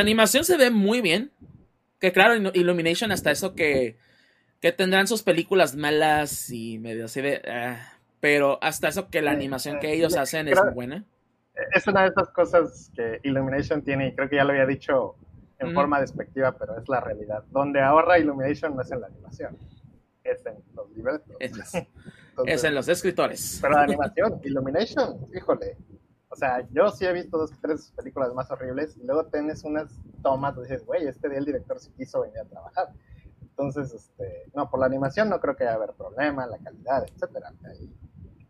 animación se ve muy bien. Que claro, Illumination hasta eso que, que tendrán sus películas malas y medio así de... Ah, pero hasta eso que la animación que ellos hacen es buena. Es una de esas cosas que Illumination tiene, y creo que ya lo había dicho en forma despectiva, pero es la realidad. Donde ahorra Illumination no es en la animación, es en los libretos. Es, en los escritores. Pero la animación, Illumination, híjole. O sea, yo sí he visto dos tres películas más horribles y luego tienes unas tomas donde dices, güey, este día el director sí quiso venir a trabajar. Entonces, este, no, por la animación no creo que haya haber problema, la calidad, etcétera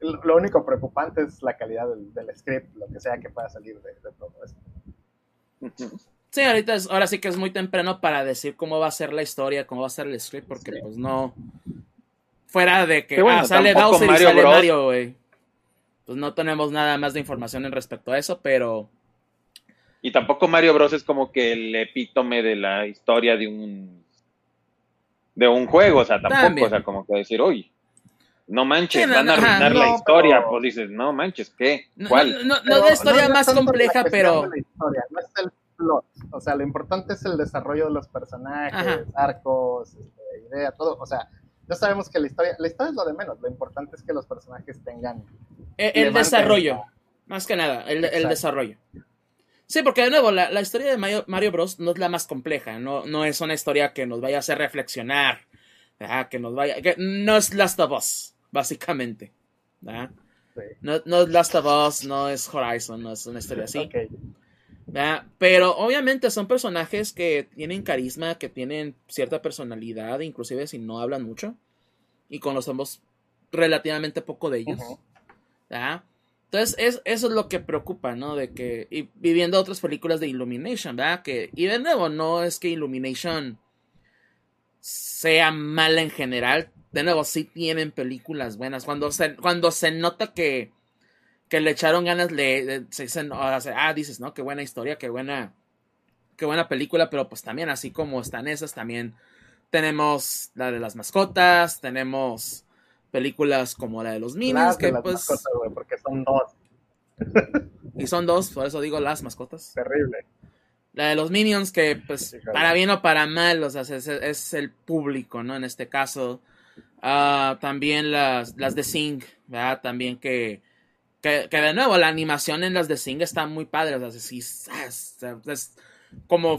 lo único preocupante es la calidad del, script, lo que sea que pueda salir de, todo esto. Sí, ahorita es, ahora sí que es muy temprano para decir cómo va a ser la historia, cómo va a ser el script, porque pues no. Fuera de que ah, sale Bowser y sale Mario, güey. Pues no tenemos nada más de información en respecto a eso, pero. Y tampoco Mario Bros. es como que el epítome de la historia de un. de un juego, o sea, tampoco, o sea, como que decir, uy, no manches, van a arruinar la historia. Pues dices, no manches, ¿qué? ¿Cuál? No, no, la historia más compleja, pero. La historia, no es el plot. O sea, lo importante es el desarrollo de los personajes, arcos, este, idea, todo. O sea, ya sabemos que la historia, la historia es lo de menos. Lo importante es que los personajes tengan. E, el, desarrollo, más que nada, el, el desarrollo. Sí, porque de nuevo, la, la historia de Mario, Mario, Bros. no es la más compleja, no, no es una historia que nos vaya a hacer reflexionar, que nos vaya, que no es Last of Us básicamente. No, no es Last of Us, no es Horizon, no es una historia así. Pero obviamente son personajes que tienen carisma, que tienen cierta personalidad, inclusive si no hablan mucho. Y conocemos relativamente poco de ellos. Entonces, es, eso es lo que preocupa, ¿no? De que, y viviendo otras películas de Illumination, ¿verdad? Que, y de nuevo, no es que Illumination sea mala en general, de nuevo, sí tienen películas buenas. Cuando se, cuando se nota que, que le echaron ganas, le, se dicen, ah, dices, ¿no? Qué buena historia, qué buena, qué buena película, pero pues también, así como están esas, también tenemos la de las mascotas, tenemos películas como la de los Minions, que pues... porque son dos. y son dos, por eso digo las mascotas. Terrible. La de los Minions, que pues para bien o para mal, o sea, es, es el público, ¿no? En este caso Ah, también las, las de Sing, ¿verdad? También que, que, de nuevo, la animación en las de Sing está muy padre. O sea, es, como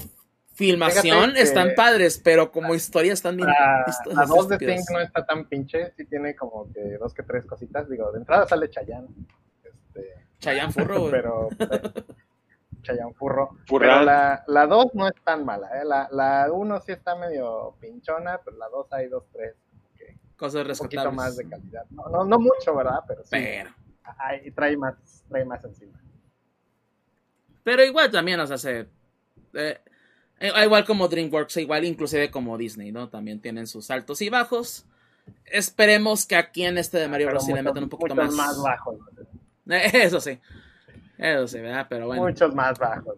filmación están padres, pero como historia están bien. La, voz de Sing no está tan pinche, sí tiene como que dos que tres cositas. Digo, de entrada sale Chayanne. Este, Chayanne Furro, Pero. Chayanne Furro. Pero la, la dos no es tan mala, ¿eh? La, la uno sí está medio pinchona, pero la dos hay dos, tres. Cosas Un poquito más de calidad. No, no, no mucho, ¿verdad? Pero sí. Pero. trae más, trae más encima. Pero igual también, o sea, se. Eh, igual como DreamWorks, igual inclusive como Disney, ¿no? También tienen sus altos y bajos. Esperemos que aquí en este de Mario Bros. sí le metan un poquito más. más bajos. Eso sí. Eso sí, ¿verdad? Pero bueno. Muchos más bajos.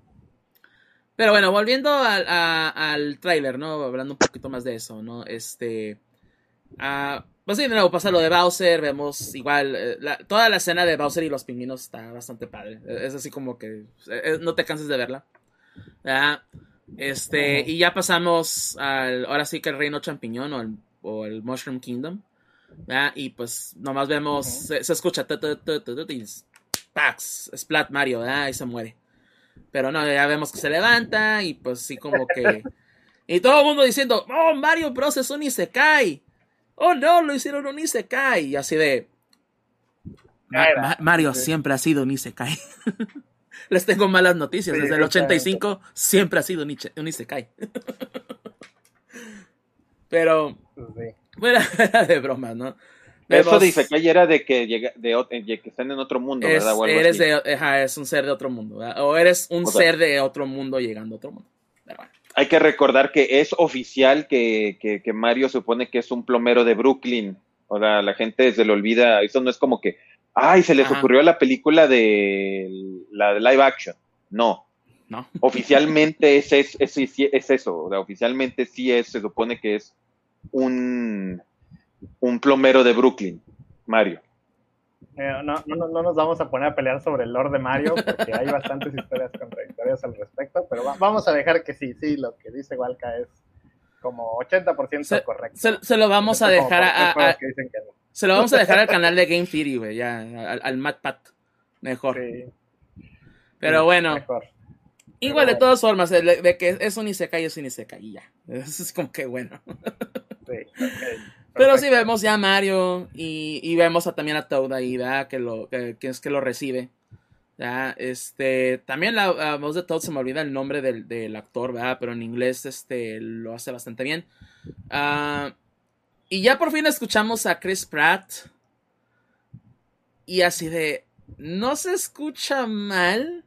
Pero bueno, volviendo al, al tráiler, ¿no? Hablando un poquito más de eso, ¿no? Este. Uh, pues sí, de nuevo pasa lo de Bowser, vemos igual, eh, toda la escena de Bowser y los pingüinos está bastante padre. Es así como que no te canses de verla. Este, y ya pasamos al, ahora sí que el reino champiñón o el, o el Mushroom Kingdom. Y pues nomás vemos, se, escucha, Pax, Splat Mario, y se muere. Pero no, ya vemos que se levanta y pues sí como que... y todo el mundo diciendo, oh, Mario Bros es un Isekai. Oh, no, lo hicieron un Isekai. Y así de... Mario siempre ha sido un Isekai. Les tengo malas noticias. Desde el 85 siempre ha sido un Isekai. Pero... Bueno, de bromas, ¿no? Eso de Isekai era de que, llega, de, que están en otro mundo, ¿verdad? eres de, es un ser de otro mundo, O eres un ser de otro mundo llegando a otro mundo. Hay que recordar que es oficial que, que, Mario supone que es un plomero de Brooklyn. O sea, la gente se le olvida. Eso no es como que, ay, se les ocurrió la película de la de live action. No. No. Oficialmente es, es, es, es eso. O sea, oficialmente sí es, se supone que es un un plomero de Brooklyn, Mario. Eh, no, no, no, nos vamos a poner a pelear sobre el Lord de Mario porque hay bastantes historias al respecto, pero vamos a dejar que sí, sí, lo que dice Walca es como 80% correcto. Se, lo vamos a dejar a, Se lo vamos a dejar al canal de Game Theory, güey, ya, al, al Matt Pat. Mejor. Pero bueno. Igual, de todas formas, de, que es un Isekai, es un Isekai, y ya. Eso es como que bueno. Sí, pero sí vemos ya a Mario y, vemos también a Toad ahí, ¿verdad? Que, lo, que, es que lo recibe. ¿Verdad? Este, también la, voz de Toad se me olvida el nombre del, actor, ¿verdad? Pero en inglés este, lo hace bastante bien. Ah, y ya por fin escuchamos a Chris Pratt. Y así de, no se escucha mal,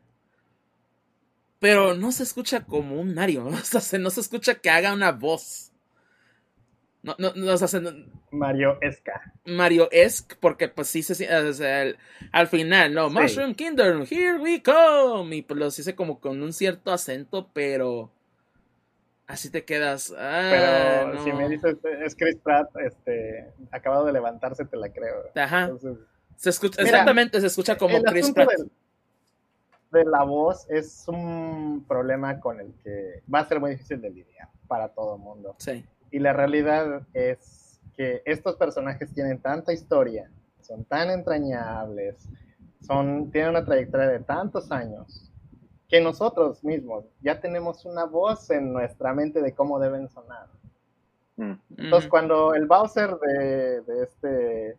pero no se escucha como un Mario. No se escucha que haga una voz. No, no, no, Mario Esca. Mario Esque, porque pues sí se al final, no, Mushroom Kingdom, here we come. Y pues lo hice como con un cierto acento, pero así te quedas. Ah, pero si me dices es Chris Pratt, este, acabado de levantarse, te la creo. Ajá. se escucha, exactamente, se escucha como Chris Pratt. de la voz es un problema con el que va a ser muy difícil de lidiar para todo el mundo. Sí. Y la realidad es que estos personajes tienen tanta historia, son tan entrañables, son, tienen una trayectoria de tantos años, que nosotros mismos ya tenemos una voz en nuestra mente de cómo deben sonar. Mm. Entonces, cuando el Bowser de, de este,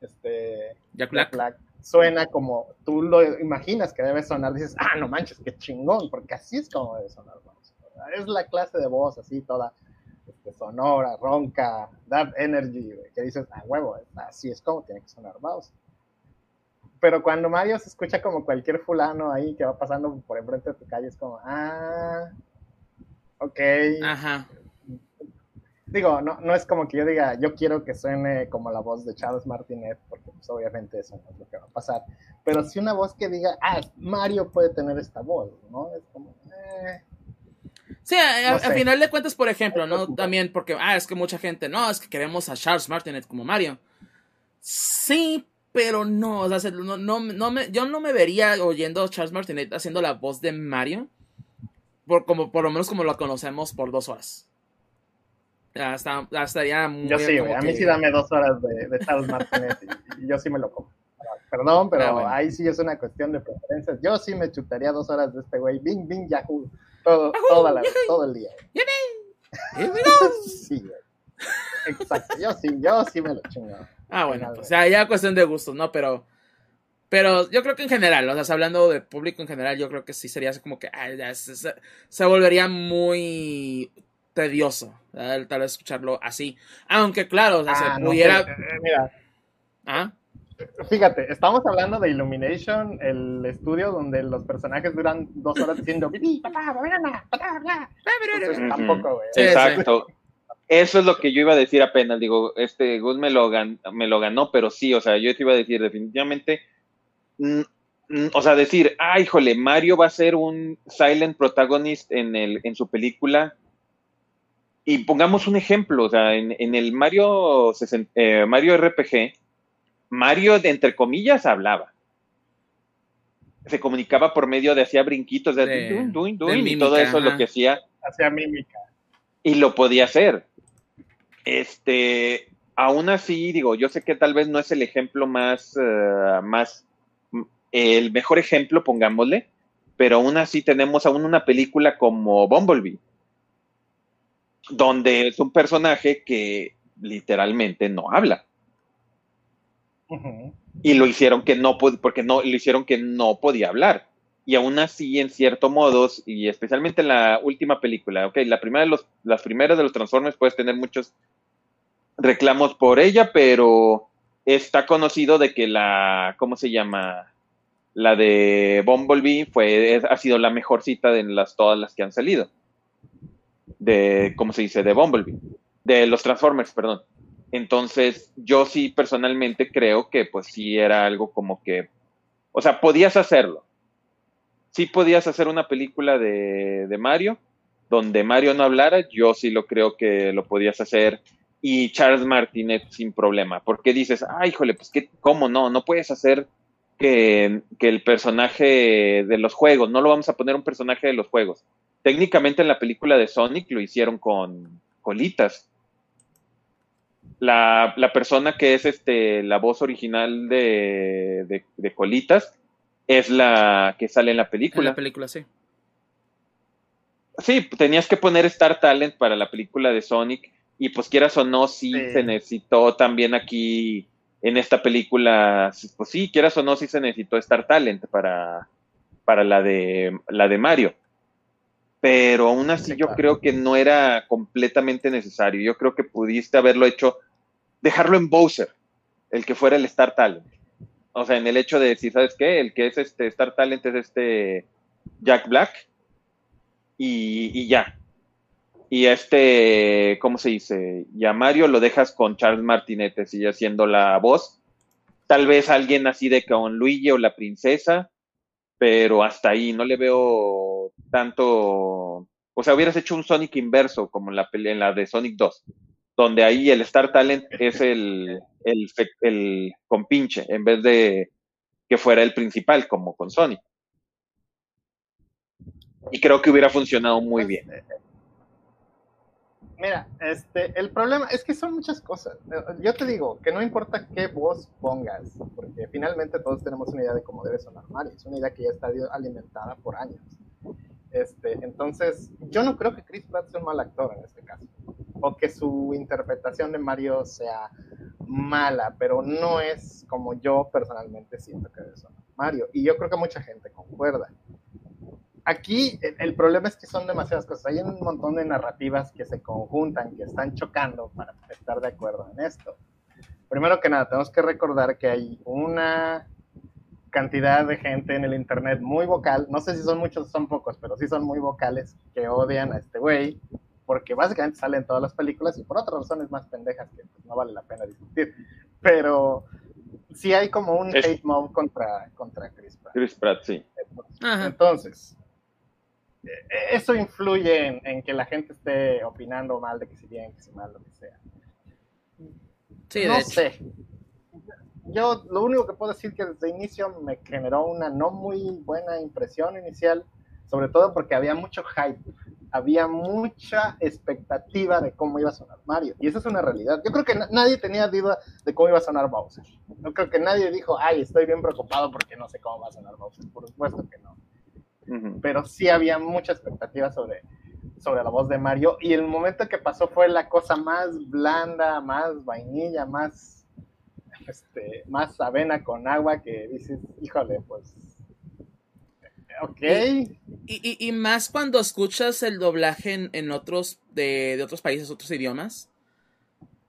este Jack Black. suena como tú lo imaginas que debe sonar, dices, ah, no manches, qué chingón, porque así es como debe sonar Bowser. Es la clase de voz así, toda este, sonora, ronca, that energy, que dices, ah, huevo, así es como tiene que sonar Bowser. Pero cuando Mario se escucha como cualquier fulano ahí que va pasando por enfrente de tu calle, es como, ah, ok. Ajá. Digo, no, no es como que yo diga, yo quiero que suene como la voz de Charles Martinet, porque pues, obviamente eso no es lo que va a pasar. Pero sí una voz que diga, ah, Mario puede tener esta voz, ¿no? Es como, eh, Sí, al final de cuentas, por ejemplo, ¿no? También porque, ah, es que mucha gente, no, es que queremos a Charles Martinet como Mario. Sí, pero no, o sea, no, no, me, yo no me vería oyendo a Charles Martinet haciendo la voz de Mario, por, como, por lo menos como lo conocemos por dos horas. Ya estaría muy. Yo sí, güey. A mí que- sí dame dos horas de, de Charles Martinet y, y yo sí me lo como. Perdón, pero Ah, bueno. ahí sí es una cuestión de preferencias. Yo sí me chutaría dos horas de este güey. Bing, bing, yahoo. Todo, toda la, todo el día. Eh, mira. Sí, güey. Exacto. Yo sí, yo sí me lo chingo. Ah, bueno, Final, pues güey. ya, ya cuestión de gustos, ¿no? Pero, pero yo creo que en general, o sea, hablando de público en general, yo creo que sí sería así como que ay, ya se, se- se volvería muy tedioso, ¿verdad? tal vez escucharlo así. Aunque claro, o sea, Ah, se no pudiera... sé. Eh, Mira, ¿Ah? Fíjate, estamos hablando de Illumination, el estudio donde los personajes duran dos horas diciendo "Bibi, papá, banana, papá, bla". Entonces, Ujú. tampoco, güey. Sí, Exacto. Eso es lo que yo iba a decir apenas. Digo, este Gus me lo, gan- me lo ganó, pero sí, o sea, yo te iba a decir definitivamente. mm, mm, o sea, decir, ah, híjole, Mario va a ser un silent protagonist en, el, en su película. Y pongamos un ejemplo, o sea, en, en el Mario, 60 eh, Mario RPG, Mario, de, entre comillas, hablaba. Se comunicaba por medio de hacía brinquitos, de, De- duin, duin, de duin, y todo eso lo que hacía Hacía mímica. y lo podía hacer. Este, aún así, digo, yo sé que tal vez no es el ejemplo más, eh, más, mm, el mejor ejemplo, pongámosle, pero aún así tenemos aún una película como Bumblebee, donde es un personaje que literalmente no habla. Y lo hicieron que no, porque no, lo hicieron que no podía hablar. Y aún así, en cierto modos, y especialmente en la última película, ok, la primera de los, las primeras de los Transformers puedes tener muchos reclamos por ella, pero está conocido de que la, ¿cómo se llama? La de Bumblebee fue, ha sido la mejor cita de las, todas las que han salido. De, ¿cómo se dice? De Bumblebee. De los Transformers, perdón. Entonces, yo sí personalmente creo que pues sí era algo como que, o sea, podías hacerlo. Sí podías hacer una película de, de Mario, donde Mario no hablara, yo sí lo creo que lo podías hacer. Y Charles Martinet sin problema, porque dices, ay, híjole, pues que, ¿cómo no? No puedes hacer que, que el personaje de los juegos, no lo vamos a poner un personaje de los juegos. Técnicamente en la película de Sonic lo hicieron con colitas la, la persona que es este, la voz original de, de, de Colitas es la que sale en la En película. la película, sí. Sí, tenías que poner Star Talent para la película de Sonic y pues quieras o no, sí, Sí. se necesitó también aquí en esta película, pues sí, quieras o no, sí se necesitó Star Talent para, para la, de, la de Mario. Pero aún así Sí, yo creo que no era completamente necesario. Yo creo que pudiste haberlo hecho, dejarlo en Bowser, el que fuera el Star Talent. O sea, en el hecho de decir, ¿sabes qué? El que es este Star Talent es este Jack Black y, y ya. Y este, ¿cómo se dice? Y a Mario lo dejas con Charles Martinet, sigue haciendo la voz. Tal vez alguien así de con Luigi o la princesa, pero hasta ahí no le veo tanto. O sea, hubieras hecho un Sonic inverso, como en la, en la de Sonic 2, donde ahí el Star Talent es el, el, compinche, en vez de que fuera el principal, como con Sonic. Y creo que hubiera funcionado muy Pues, bien. Mira, este, el problema es que son muchas cosas. Yo te digo que no importa qué voz pongas, porque finalmente todos tenemos una idea de cómo debe sonar Mario. Es una idea que ya está alimentada por años. Este, entonces, yo no creo que Chris Pratt sea un mal actor en este caso, o que su interpretación de Mario sea mala, pero no es como yo personalmente siento que sonar Mario. Y yo creo que mucha gente concuerda aquí el, el problema es que son demasiadas cosas. Hay un montón de narrativas que se conjuntan, que están chocando para estar de acuerdo en esto. Primero que nada, tenemos que recordar que hay una cantidad de gente en el internet muy vocal, no sé si son muchos o son pocos, pero sí son muy vocales, que odian a este güey, porque básicamente sale en todas las películas y por otras razones más pendejas que pues, no vale la pena discutir. Pero sí hay como un Es- hate mob contra, contra Chris Pratt. Chris Pratt, sí. Entonces, eh, eso influye en, en que la gente esté opinando mal de que si bien, que si mal, lo que sea. Sí, de no hecho. sé. Yo lo único que puedo decir que desde inicio me generó una no muy buena impresión inicial, sobre todo porque había mucho hype había mucha expectativa de cómo iba a sonar Mario. Y eso es una realidad. Yo creo que nadie tenía duda de cómo iba a sonar Bowser. No creo que nadie dijo, ay, estoy bien preocupado porque no sé cómo va a sonar Bowser. Por supuesto que no. Pero sí había mucha expectativa sobre, sobre la voz de Mario. Y el momento que pasó fue la cosa más blanda, más vainilla, más, este, más avena con agua que dices, híjole, pues Ok. Y, más cuando escuchas el doblaje en, otros, de, otros países, otros idiomas.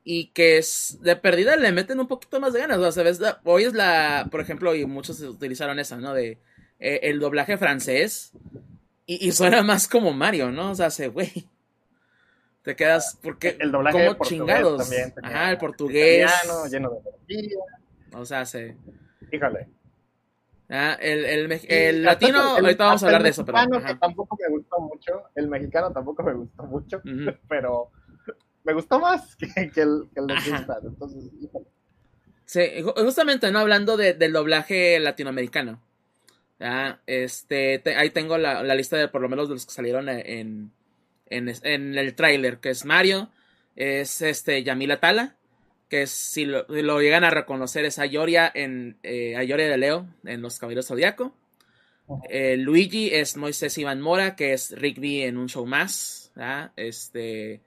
Y que es de perdida le meten un poquito más de ganas. O sea, hoy es la, por ejemplo, y muchos utilizaron esa, ¿no? De eh, el doblaje francés. Y, suena más como Mario, ¿no? O sea, se, güey. Te quedas, porque. El doblaje como chingados. También Ajá, el portugués. lleno de O sea, se. Híjole. Ah, el, el, el latino, ahorita vamos a hablar de eso. Pero, que tampoco me gustó mucho, el mexicano tampoco me gustó mucho, pero me gustó más que, el, que el de entonces, Sí, justamente, ¿no? Hablando de, del doblaje latinoamericano. Este, ahí tengo la, la, lista de por lo menos de los que salieron en, en, en el tráiler, que es Mario, es este Yamila Tala, que si lo, llegan a reconocer es Ayoria en eh, Ayoria de Leo en Los Caballeros Zodiaco. Eh, Luigi es Moisés Iván Mora, que es Rigby en un show más. Este,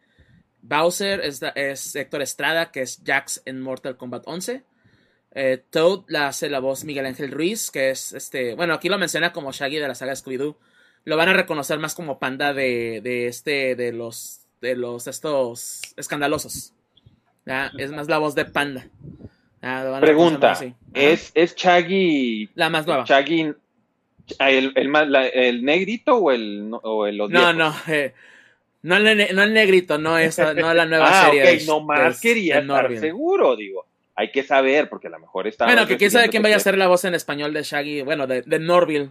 Bowser es, es, Héctor Estrada, que es Jax en Mortal Kombat 11. Eh, Toad la hace la voz Miguel Ángel Ruiz, que es este. Bueno, aquí lo menciona como Shaggy de la saga Scooby-Doo. Lo van a reconocer más como panda de, de este. de los. de los estos escandalosos. Es más la voz de Panda. Pregunta, ¿es, ¿es Chaggy... La más nueva. Chaggy... ¿El, el, negrito o el, o el No, no, eh, no, el, no el negrito, no, esa, no la nueva ah, serie. Ok, no más quería estar seguro, digo. Hay que saber, porque a lo mejor está. Bueno, que quién sabe quién vaya a ser la voz en español de Shaggy, bueno, de, de Norville,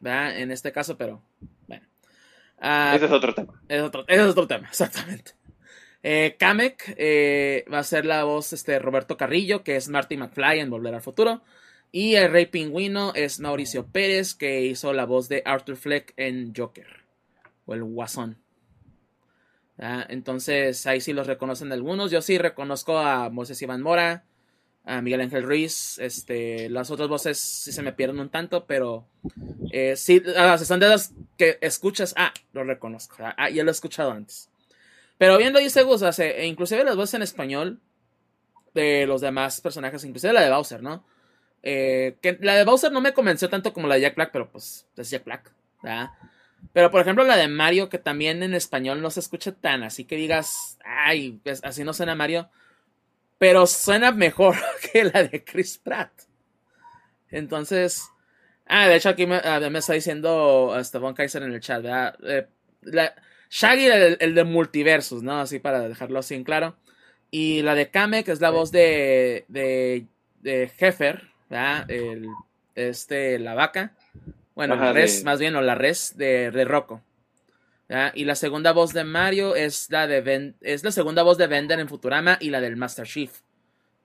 ¿verdad? En este caso, pero bueno. Ah, ese es otro tema. Es otro, ese es otro tema, exactamente. Eh, Kamek eh, va a ser la voz este, Roberto Carrillo, que es Marty McFly en Volver al Futuro. Y el Rey Pingüino es Mauricio Pérez, que hizo la voz de Arthur Fleck en Joker. O el Guasón. Entonces ahí sí los reconocen algunos. Yo sí reconozco a Moisés Iván Mora, a Miguel Ángel Ruiz. Este, las otras voces sí se me pierden un tanto, pero eh, sí, ah, son de las que escuchas. Ah, lo reconozco. Ah, ya lo he escuchado antes. Pero bien lo dice Gus, o sea, e inclusive las voces en español de los demás personajes, inclusive la de Bowser, ¿no? Eh, que la de Bowser no me convenció tanto como la de Jack Black, pero pues es Jack Black, ¿verdad? Pero por ejemplo la de Mario, que también en español no se escucha tan así que digas, ay, pues, así no suena Mario, pero suena mejor que la de Chris Pratt. Entonces, ah, de hecho aquí me, ah, me está diciendo Esteban Kaiser en el chat, ¿verdad? Eh, la, Shaggy, el, de multiversos, ¿no? Así para dejarlo así en claro. Y la de Kame, que es la voz de, de, de Heffer, ¿verdad? El, este, la vaca. Bueno, la res, más bien, o la res de, de Rocco. Y la segunda voz de Mario es la de es la segunda voz de Bender en Futurama y la del Master Chief.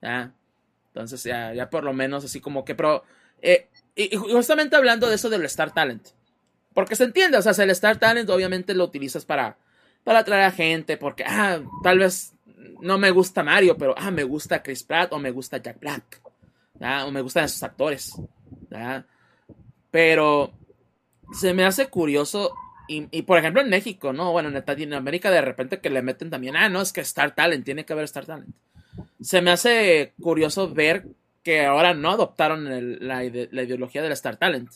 Entonces, ya, ya por lo menos así como que. Pero. Eh, y justamente hablando de eso del Star Talent. Porque se entiende, o sea, el Star Talent obviamente lo utilizas para, para atraer a gente, porque, ah, tal vez no me gusta Mario, pero, ah, me gusta Chris Pratt o me gusta Jack Black, o me gustan esos actores, Pero se me hace curioso, y, por ejemplo en México, ¿no? Bueno, en Latinoamérica de repente que le meten también, ah, no, es que Star Talent, tiene que haber Star Talent. Se me hace curioso ver que ahora no adoptaron la, la ideología del Star Talent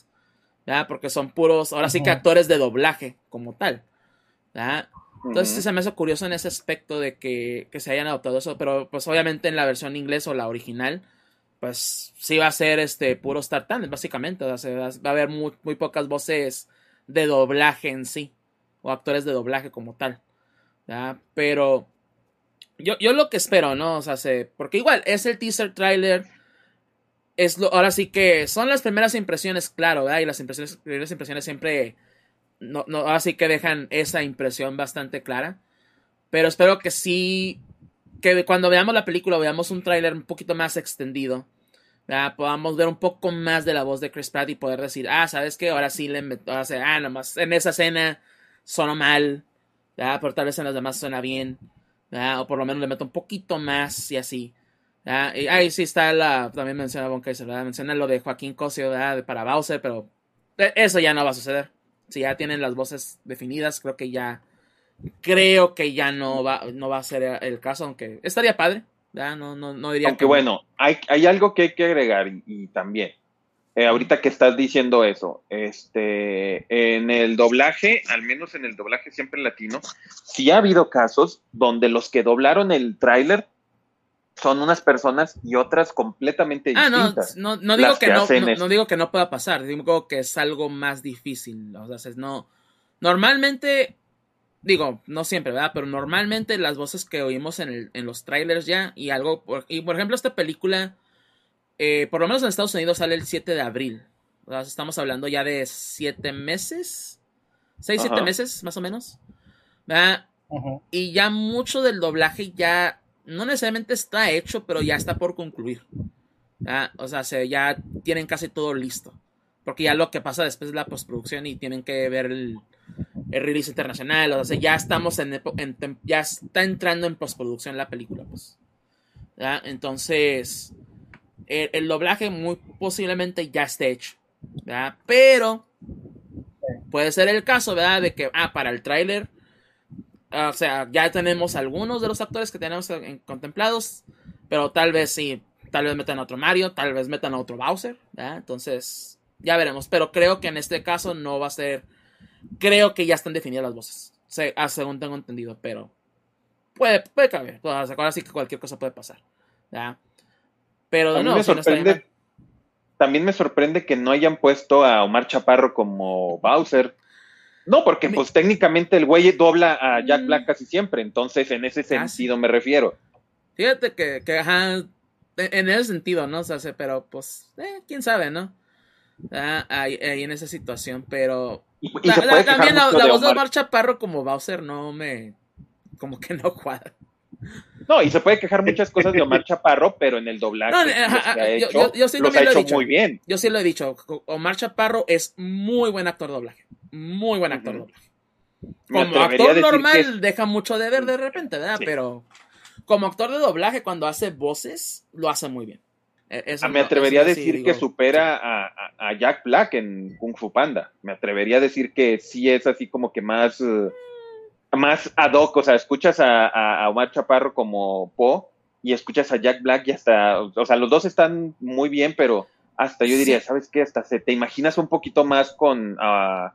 porque son puros, ahora sí que actores de doblaje como tal. Entonces se me hace curioso en ese aspecto de que, se hayan adoptado eso, pero pues obviamente en la versión inglés o la original, pues sí va a ser este puro Star Talent, básicamente. va a haber muy, pocas voces de doblaje en sí, o actores de doblaje como tal. Pero yo, yo lo que espero, ¿no? O sea, porque igual es el teaser trailer es lo, ahora sí que son las primeras impresiones, claro, ¿verdad? Y las impresiones, primeras impresiones siempre, no, no, ahora sí que dejan esa impresión bastante clara. Pero espero que sí, que cuando veamos la película veamos un tráiler un poquito más extendido. ¿Verdad? Podamos ver un poco más de la voz de Chris Pratt y poder decir, ah, ¿sabes qué? Ahora sí le meto, ah, nomás en esa escena sonó mal. Pero tal vez en las demás suena bien, o por lo menos le meto un poquito más y así. Ahí sí está la, también menciona Von menciona lo de Joaquín Cosio para Bowser, pero e, eso ya no va a suceder. Si ya tienen las voces definidas, creo que ya creo que ya no va, no va a ser el caso, aunque estaría padre. No, no, no diría aunque bueno, hay, hay, algo que hay que agregar y, también. Eh, ahorita que estás diciendo eso, este, en el doblaje, al menos en el doblaje siempre latino, sí ha habido casos donde los que doblaron el tráiler son unas personas y otras completamente distintas. Ah, no, no, digo que, no, no, digo que no pueda pasar, digo que es algo más difícil. O sea, no. Normalmente, digo, no siempre, ¿verdad? Pero normalmente las voces que oímos en, el, en los trailers ya, y algo, por, y por ejemplo, esta película, eh, por lo menos en Estados Unidos sale el 7 de abril. O sea, estamos hablando ya de 7 meses, 6, 7 meses, más o menos. ¿verdad? Y ya mucho del doblaje ya no necesariamente está hecho, pero ya está por concluir. O sea, se, ya tienen casi todo listo. Porque ya lo que pasa después es la postproducción y tienen que ver el, el release internacional. O sea, ya estamos en, ya está entrando en postproducción la película, pues. Entonces, el, doblaje muy posiblemente ya esté hecho. Pero puede ser el caso, ¿verdad? De que, ah, para el tráiler Ah, o sea, ya tenemos algunos de los actores que tenemos contemplados, pero tal vez sí, tal vez metan a otro Mario, tal vez metan a otro Bowser, Entonces, ya veremos, pero creo que en este caso no va a ser, creo que ya están definidas las voces, ah, según tengo entendido, pero puede, puede caber, ahora sí que cualquier cosa puede pasar, Pero no, me sorprende, también me sorprende que no hayan puesto a Omar Chaparro como Bowser. No, porque pues técnicamente el güey dobla a Jack mm. Black casi siempre, entonces en ese ah, sentido me refiero. Fíjate que, que ajá, en ese sentido, ¿no? O sea, pero pues, eh, quién sabe, ¿no? Ah, ahí, en esa situación, pero... también la, voz de Omar Chaparro como Bowser no me... como que no cuadra. No, y se puede quejar muchas cosas de Omar Chaparro, pero en el doblaje yo, sí los ha hecho muy bien. Yo sí lo he dicho, Omar Chaparro es muy buen actor de doblaje muy buen actor Como actor normal deja mucho de ver de repente, ¿verdad? Pero como actor de doblaje, cuando hace voces, lo hace muy bien. E, ah, me atrevería a decir que supera a, Jack Black en Kung Fu Panda. Me atrevería a decir que sí es así como que más, uh, más ad hoc. O sea, escuchas a, Omar Chaparro como Po y escuchas a Jack Black y hasta, o sea, los dos están muy bien, pero hasta yo diría, ¿sabes qué? Hasta se te imaginas un poquito más con... Uh,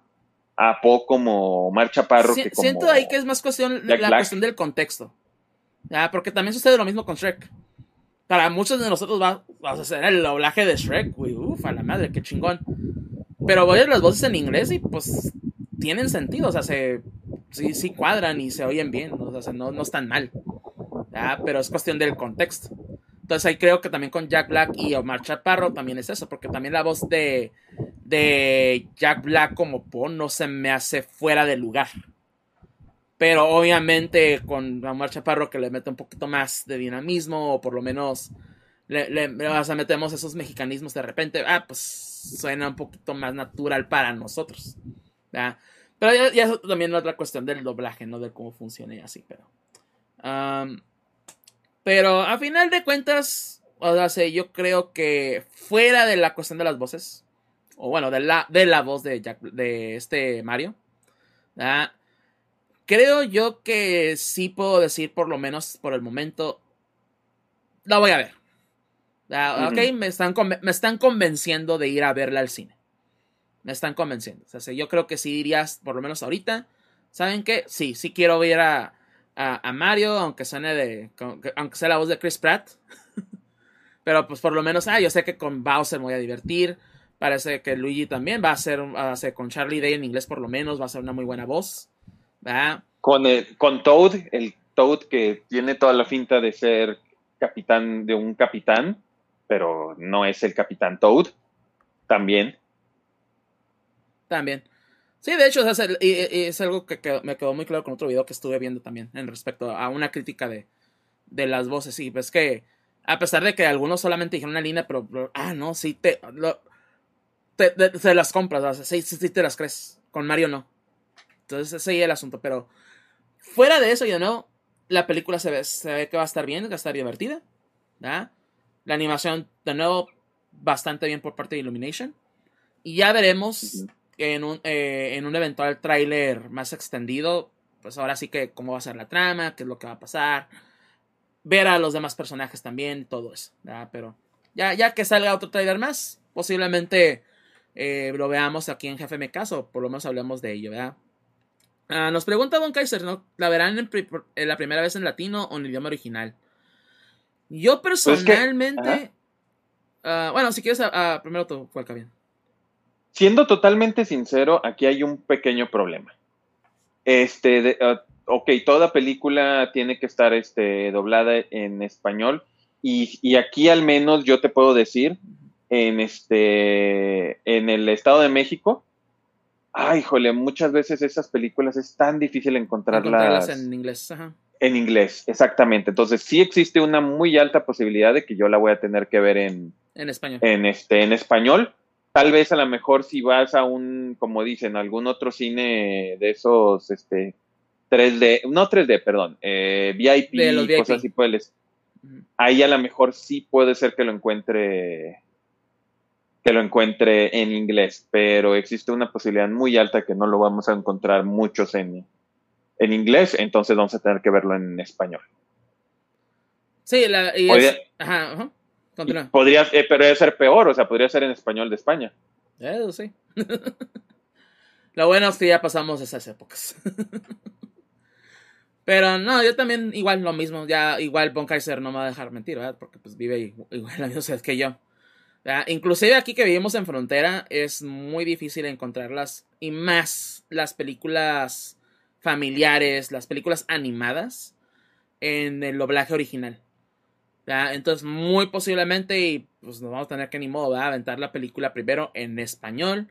a Po como Marcha Chaparro. que como siento ahí que es más cuestión la cuestión del contexto. porque también sucede lo mismo con Shrek. Para muchos de nosotros va, a hacer el doblaje de Shrek, güey. Uf, a la madre, qué chingón. Pero voy a las voces en inglés y pues tienen sentido. O sea, se, sí, sí cuadran y se oyen bien. O sea, no, no están mal. Pero es cuestión del contexto. Entonces ahí creo que también con Jack Black y Omar Chaparro también es eso, porque también la voz de, de Jack Black como Po no se me hace fuera de lugar. Pero obviamente con Omar Chaparro que le mete un poquito más de dinamismo, o por lo menos le, le metemos esos mexicanismos de repente, ah, pues suena un poquito más natural para nosotros. Pero ya, es también otra cuestión del doblaje, ¿no? De cómo funciona y así, pero. Pero a final de cuentas, o sea, yo creo que fuera de la cuestión de las voces, o bueno, de la, de la voz de, de este Mario, creo yo que sí puedo decir, por lo menos por el momento, la voy a ver. Ok, me están, me están convenciendo de ir a verla al cine. Me están convenciendo. O sea, yo creo que sí dirías, por lo menos ahorita, ¿saben qué? Sí, sí quiero ver a, a, Mario, aunque suene de. aunque sea la voz de Chris Pratt. Pero pues por lo menos, ah, yo sé que con Bowser me voy a divertir. Parece que Luigi también va a ser, va a ser con Charlie Day en inglés por lo menos, va a ser una muy buena voz. Con, con Toad, el Toad que tiene toda la finta de ser capitán de un capitán, pero no es el capitán Toad, también. También. Sí, de hecho, es, algo que me quedó muy claro con otro video que estuve viendo también en respecto a una crítica de, de las voces. Sí, pues que a pesar de que algunos solamente dijeron una línea, pero, ah, no, sí, te, te, las compras, sí, sí, te las crees. Con Mario no. Entonces ese es el asunto, pero fuera de eso, yo no, la película se ve, se ve que va a estar bien, va a estar divertida. ¿verdad? La animación, de nuevo, bastante bien por parte de Illumination. Y ya veremos en un, eh, en un eventual tráiler más extendido, pues ahora sí que cómo va a ser la trama, qué es lo que va a pasar, ver a los demás personajes también, todo eso. ¿verdad? Pero ya, ya que salga otro tráiler más, posiblemente eh, lo veamos aquí en Jefe Me Caso, por lo menos hablemos de ello, ¿verdad? Ah, nos pregunta Don Kaiser, ¿no? ¿La verán en, pri- en la primera vez en latino o en idioma original? Yo Pues que- personalmente. ah, bueno, si quieres, ah, primero tú, Juan bien. Siendo totalmente sincero, aquí hay un pequeño problema. Este, de- ok, toda película tiene que estar este, doblada en español y, y aquí al menos yo te puedo decir, en este, en el Estado de México, ay, jole, muchas veces esas películas es tan difícil encontrarlas, Encontrarlas en inglés. Ajá. en inglés, exactamente. Entonces sí existe una muy alta posibilidad de que yo la voy a tener que ver en, En español. en este en español. Tal vez a lo mejor si vas a un, como dicen, algún otro cine de esos, este, 3D, no 3D, perdón, eh, VIP, De los VIP. cosas así, pues, Ujú. ahí a lo mejor sí puede ser que lo encuentre, que lo encuentre en inglés, pero existe una posibilidad muy alta que no lo vamos a encontrar muchos en, en inglés, entonces vamos a tener que verlo en español. Sí, la, y es- Podría- Ajá, ajá. Continúa. Podría, eh, pero debe ser peor, o sea, podría ser en español de España. Eso sí. Lo bueno es que ya pasamos esas épocas. Pero no, yo también igual lo mismo. Ya igual Von Kaiser no me va a dejar mentir, ¿verdad? Porque pues vive igual, la misma ciudad que yo. ¿Verdad? Inclusive aquí que vivimos en frontera es muy difícil encontrarlas. Y más las películas familiares, las películas animadas en el doblaje original. ¿verdad? Entonces, muy posiblemente, y pues nos vamos a tener que ni modo, ¿verdad? aventar la película primero en español.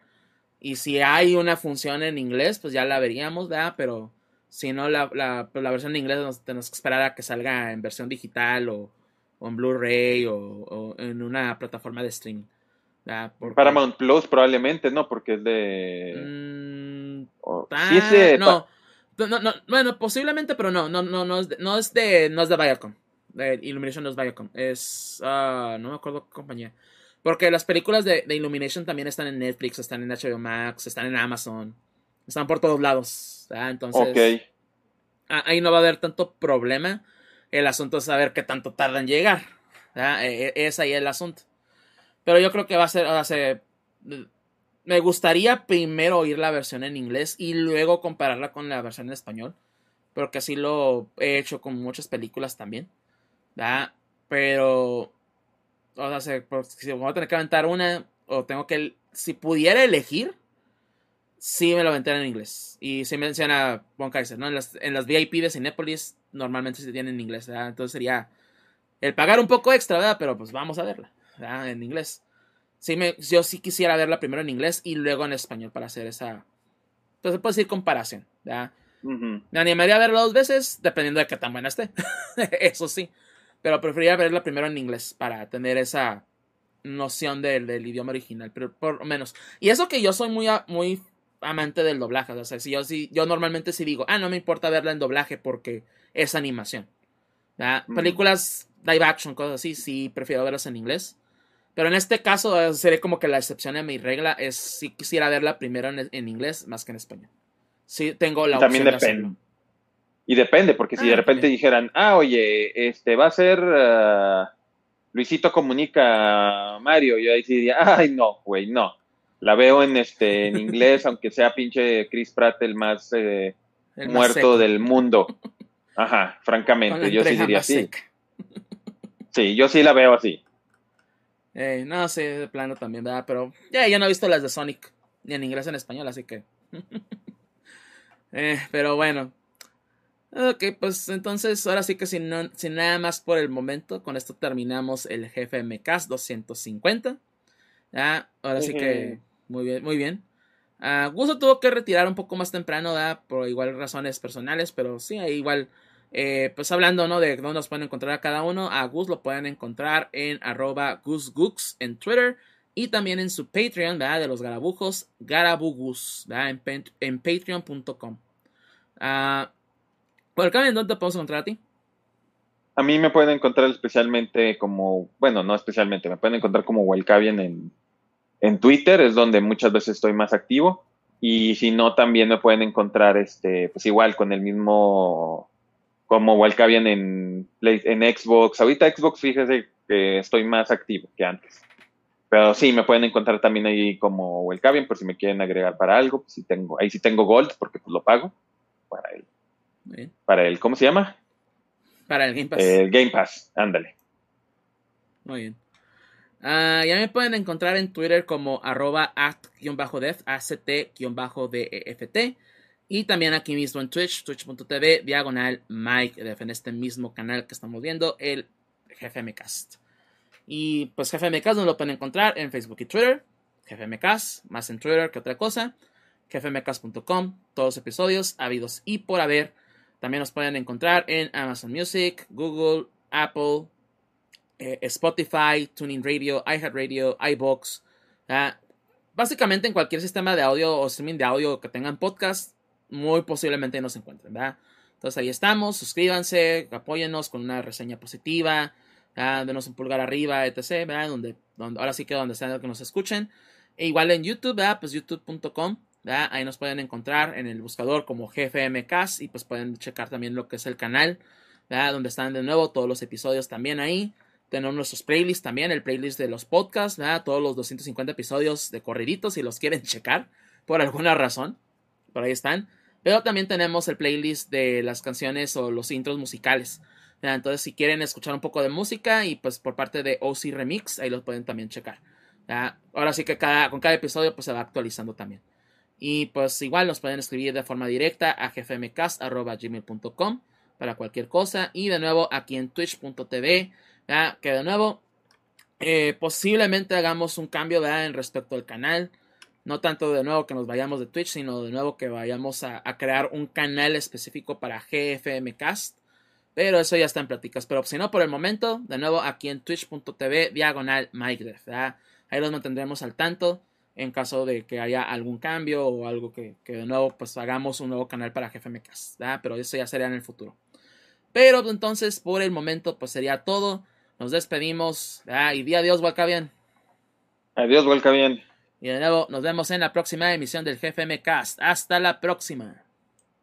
Y si hay una función en inglés, pues ya la veríamos, ¿verdad? Pero si no, la, la, pues, la versión en inglés nos tenemos que esperar a que salga en versión digital o, o en Blu-ray o, o en una plataforma de streaming. Porque- Paramount Plus probablemente, ¿no? Porque es de... Mm, ah, sí es de... no, no, no, no, bueno, posiblemente, pero no, no, no, no es de, no es de, no es de Viacom. De Illumination no es Viacom. Es, ah, no me acuerdo qué compañía. Porque las películas de, de Illumination también están en Netflix, están en HBO Max, están en Amazon, están por todos lados. ¿verdad? Entonces, ah, ahí no va a haber tanto problema. El asunto es saber qué tanto tarda en llegar. Eh, es ahí el asunto. Pero yo creo que va a ser, me gustaría primero oír la versión en inglés y luego compararla con la versión en español. Porque así lo he hecho con muchas películas también. ¿verdad? Pero, o sea, se- si voy a tener que aventar una, o tengo que, si pudiera elegir, sí me lo aventaré en inglés. Y se menciona Von Kaiser, ¿no? En las, en las VIP de normalmente se tienen en inglés, ¿verdad? Entonces sería el pagar un poco extra, ¿verdad? Pero pues vamos a verla, ¿verdad? En inglés. Sí me, yo sí quisiera verla primero en inglés y luego en español para hacer esa, pues se puede decir comparación, ¿verdad? Me animaría a verla dos veces, dependiendo de qué tan buena esté. Eso sí. Pero preferiría verla primero en inglés para tener esa noción del, del idioma original. Pero por lo menos. Y eso que yo soy muy, muy amante del doblaje. O sea, si yo, sí, yo normalmente sí digo, ah, no me importa verla en doblaje porque es animación. Mm. Películas live action, cosas así, sí prefiero verlas en inglés. Pero en este caso eh, sería como que la excepción a mi regla es si quisiera verla primero en, en inglés más que en español. Sí, tengo la También opción depende. Y depende, porque si Ah, de repente también. dijeran, ah, oye, este va a ser ah, Luisito comunica a Mario, yo ahí sí diría, ay, no, güey, no. La veo en este en inglés, aunque sea pinche Chris Pratt el más eh, El más muerto seco. del mundo. Ajá, francamente, yo sí diría más sí. Sí, yo sí la veo así. Eh, no sé, de plano también, ¿verdad? Pero ya, yo no he visto las de Sonic, ni en inglés ni en español, así que. Eh, pero bueno. Ok, pues entonces, ahora sí que sin, no- sin nada más por el momento, con esto terminamos el GFMcast 250. Ya, ahora sí que. Muy bien, muy bien. Ah, Gusto tuvo que retirar un poco más temprano, ¿verdad? Por igual razones personales, pero sí, igual, eh, pues hablando, ¿no? De dónde nos pueden encontrar a cada uno, a Gus lo pueden encontrar en arroba GusGooks en Twitter y también en su Patreon, ¿verdad? De los garabujos, garabugus, ¿verdad? En, en patreon.com. Ah, Walcavian, ¿dónde te podemos encontrar a ti? A mí me pueden encontrar especialmente como, bueno, no especialmente, me pueden encontrar como Walcavian en, en Twitter, es donde muchas veces estoy más activo. Y si no, también me pueden encontrar, este, pues igual con el mismo, como Walcavian en, en Xbox. Ahorita Xbox, fíjese que estoy más activo que antes. Pero sí, me pueden encontrar también ahí como Walcavian, por si me quieren agregar para algo. Pues si tengo, ahí sí tengo Gold, porque pues lo pago para él. Para el, ¿cómo se llama? Para el Game Pass. El Game Pass, ándale. Muy bien. Uh, ya me pueden encontrar en Twitter como arroba at-def, act-deft. Y también aquí mismo en Twitch, twitch.tv, diagonal Mike en este mismo canal que estamos viendo, el GFMcast. Y pues GFMcast nos lo pueden encontrar en Facebook y Twitter, GFMcast, más en Twitter que otra cosa, gfmcast.com, todos los episodios habidos y por haber. También nos pueden encontrar en Amazon Music, Google, Apple, eh, Spotify, Tuning Radio, iHeartRadio, iBox. Básicamente en cualquier sistema de audio o streaming de audio que tengan podcast, muy posiblemente nos encuentren. ¿verdad? Entonces ahí estamos, suscríbanse, apóyennos con una reseña positiva, denos un pulgar arriba, etc. Donde, ahora sí que donde sea que nos escuchen. E igual en YouTube, pues youtube.com. Ahí nos pueden encontrar en el buscador como GFMcast y pues pueden checar también lo que es el canal, donde están de nuevo todos los episodios también ahí. Tenemos nuestros playlists también, el playlist de los podcasts, todos los 250 episodios de corriditos si los quieren checar por alguna razón. Por ahí están. Pero también tenemos el playlist de las canciones o los intros musicales. Entonces, si quieren escuchar un poco de música y pues por parte de OC Remix, ahí los pueden también checar. Ahora sí que cada, con cada episodio pues se va actualizando también. Y pues igual nos pueden escribir de forma directa a gfmcast.gmail.com para cualquier cosa. Y de nuevo aquí en twitch.tv que de nuevo, eh, posiblemente hagamos un cambio en respecto al canal. No tanto de nuevo que nos vayamos de Twitch, sino de nuevo que vayamos a, crear un canal específico para GFMcast. Pero eso ya está en pláticas. Pero si no, por el momento, de nuevo aquí en twitch.tv diagonal MikeDef. Ahí los mantendremos al tanto en caso de que haya algún cambio o algo que, de nuevo pues hagamos un nuevo canal para GFMcast. Pero eso ya sería en el futuro. Pero entonces, por el momento, pues sería todo. Nos despedimos. Ah, y di adiós, Walcavian. Adiós, Walcavian. Y de nuevo, nos vemos en la próxima emisión del GFM Cast. Hasta la próxima.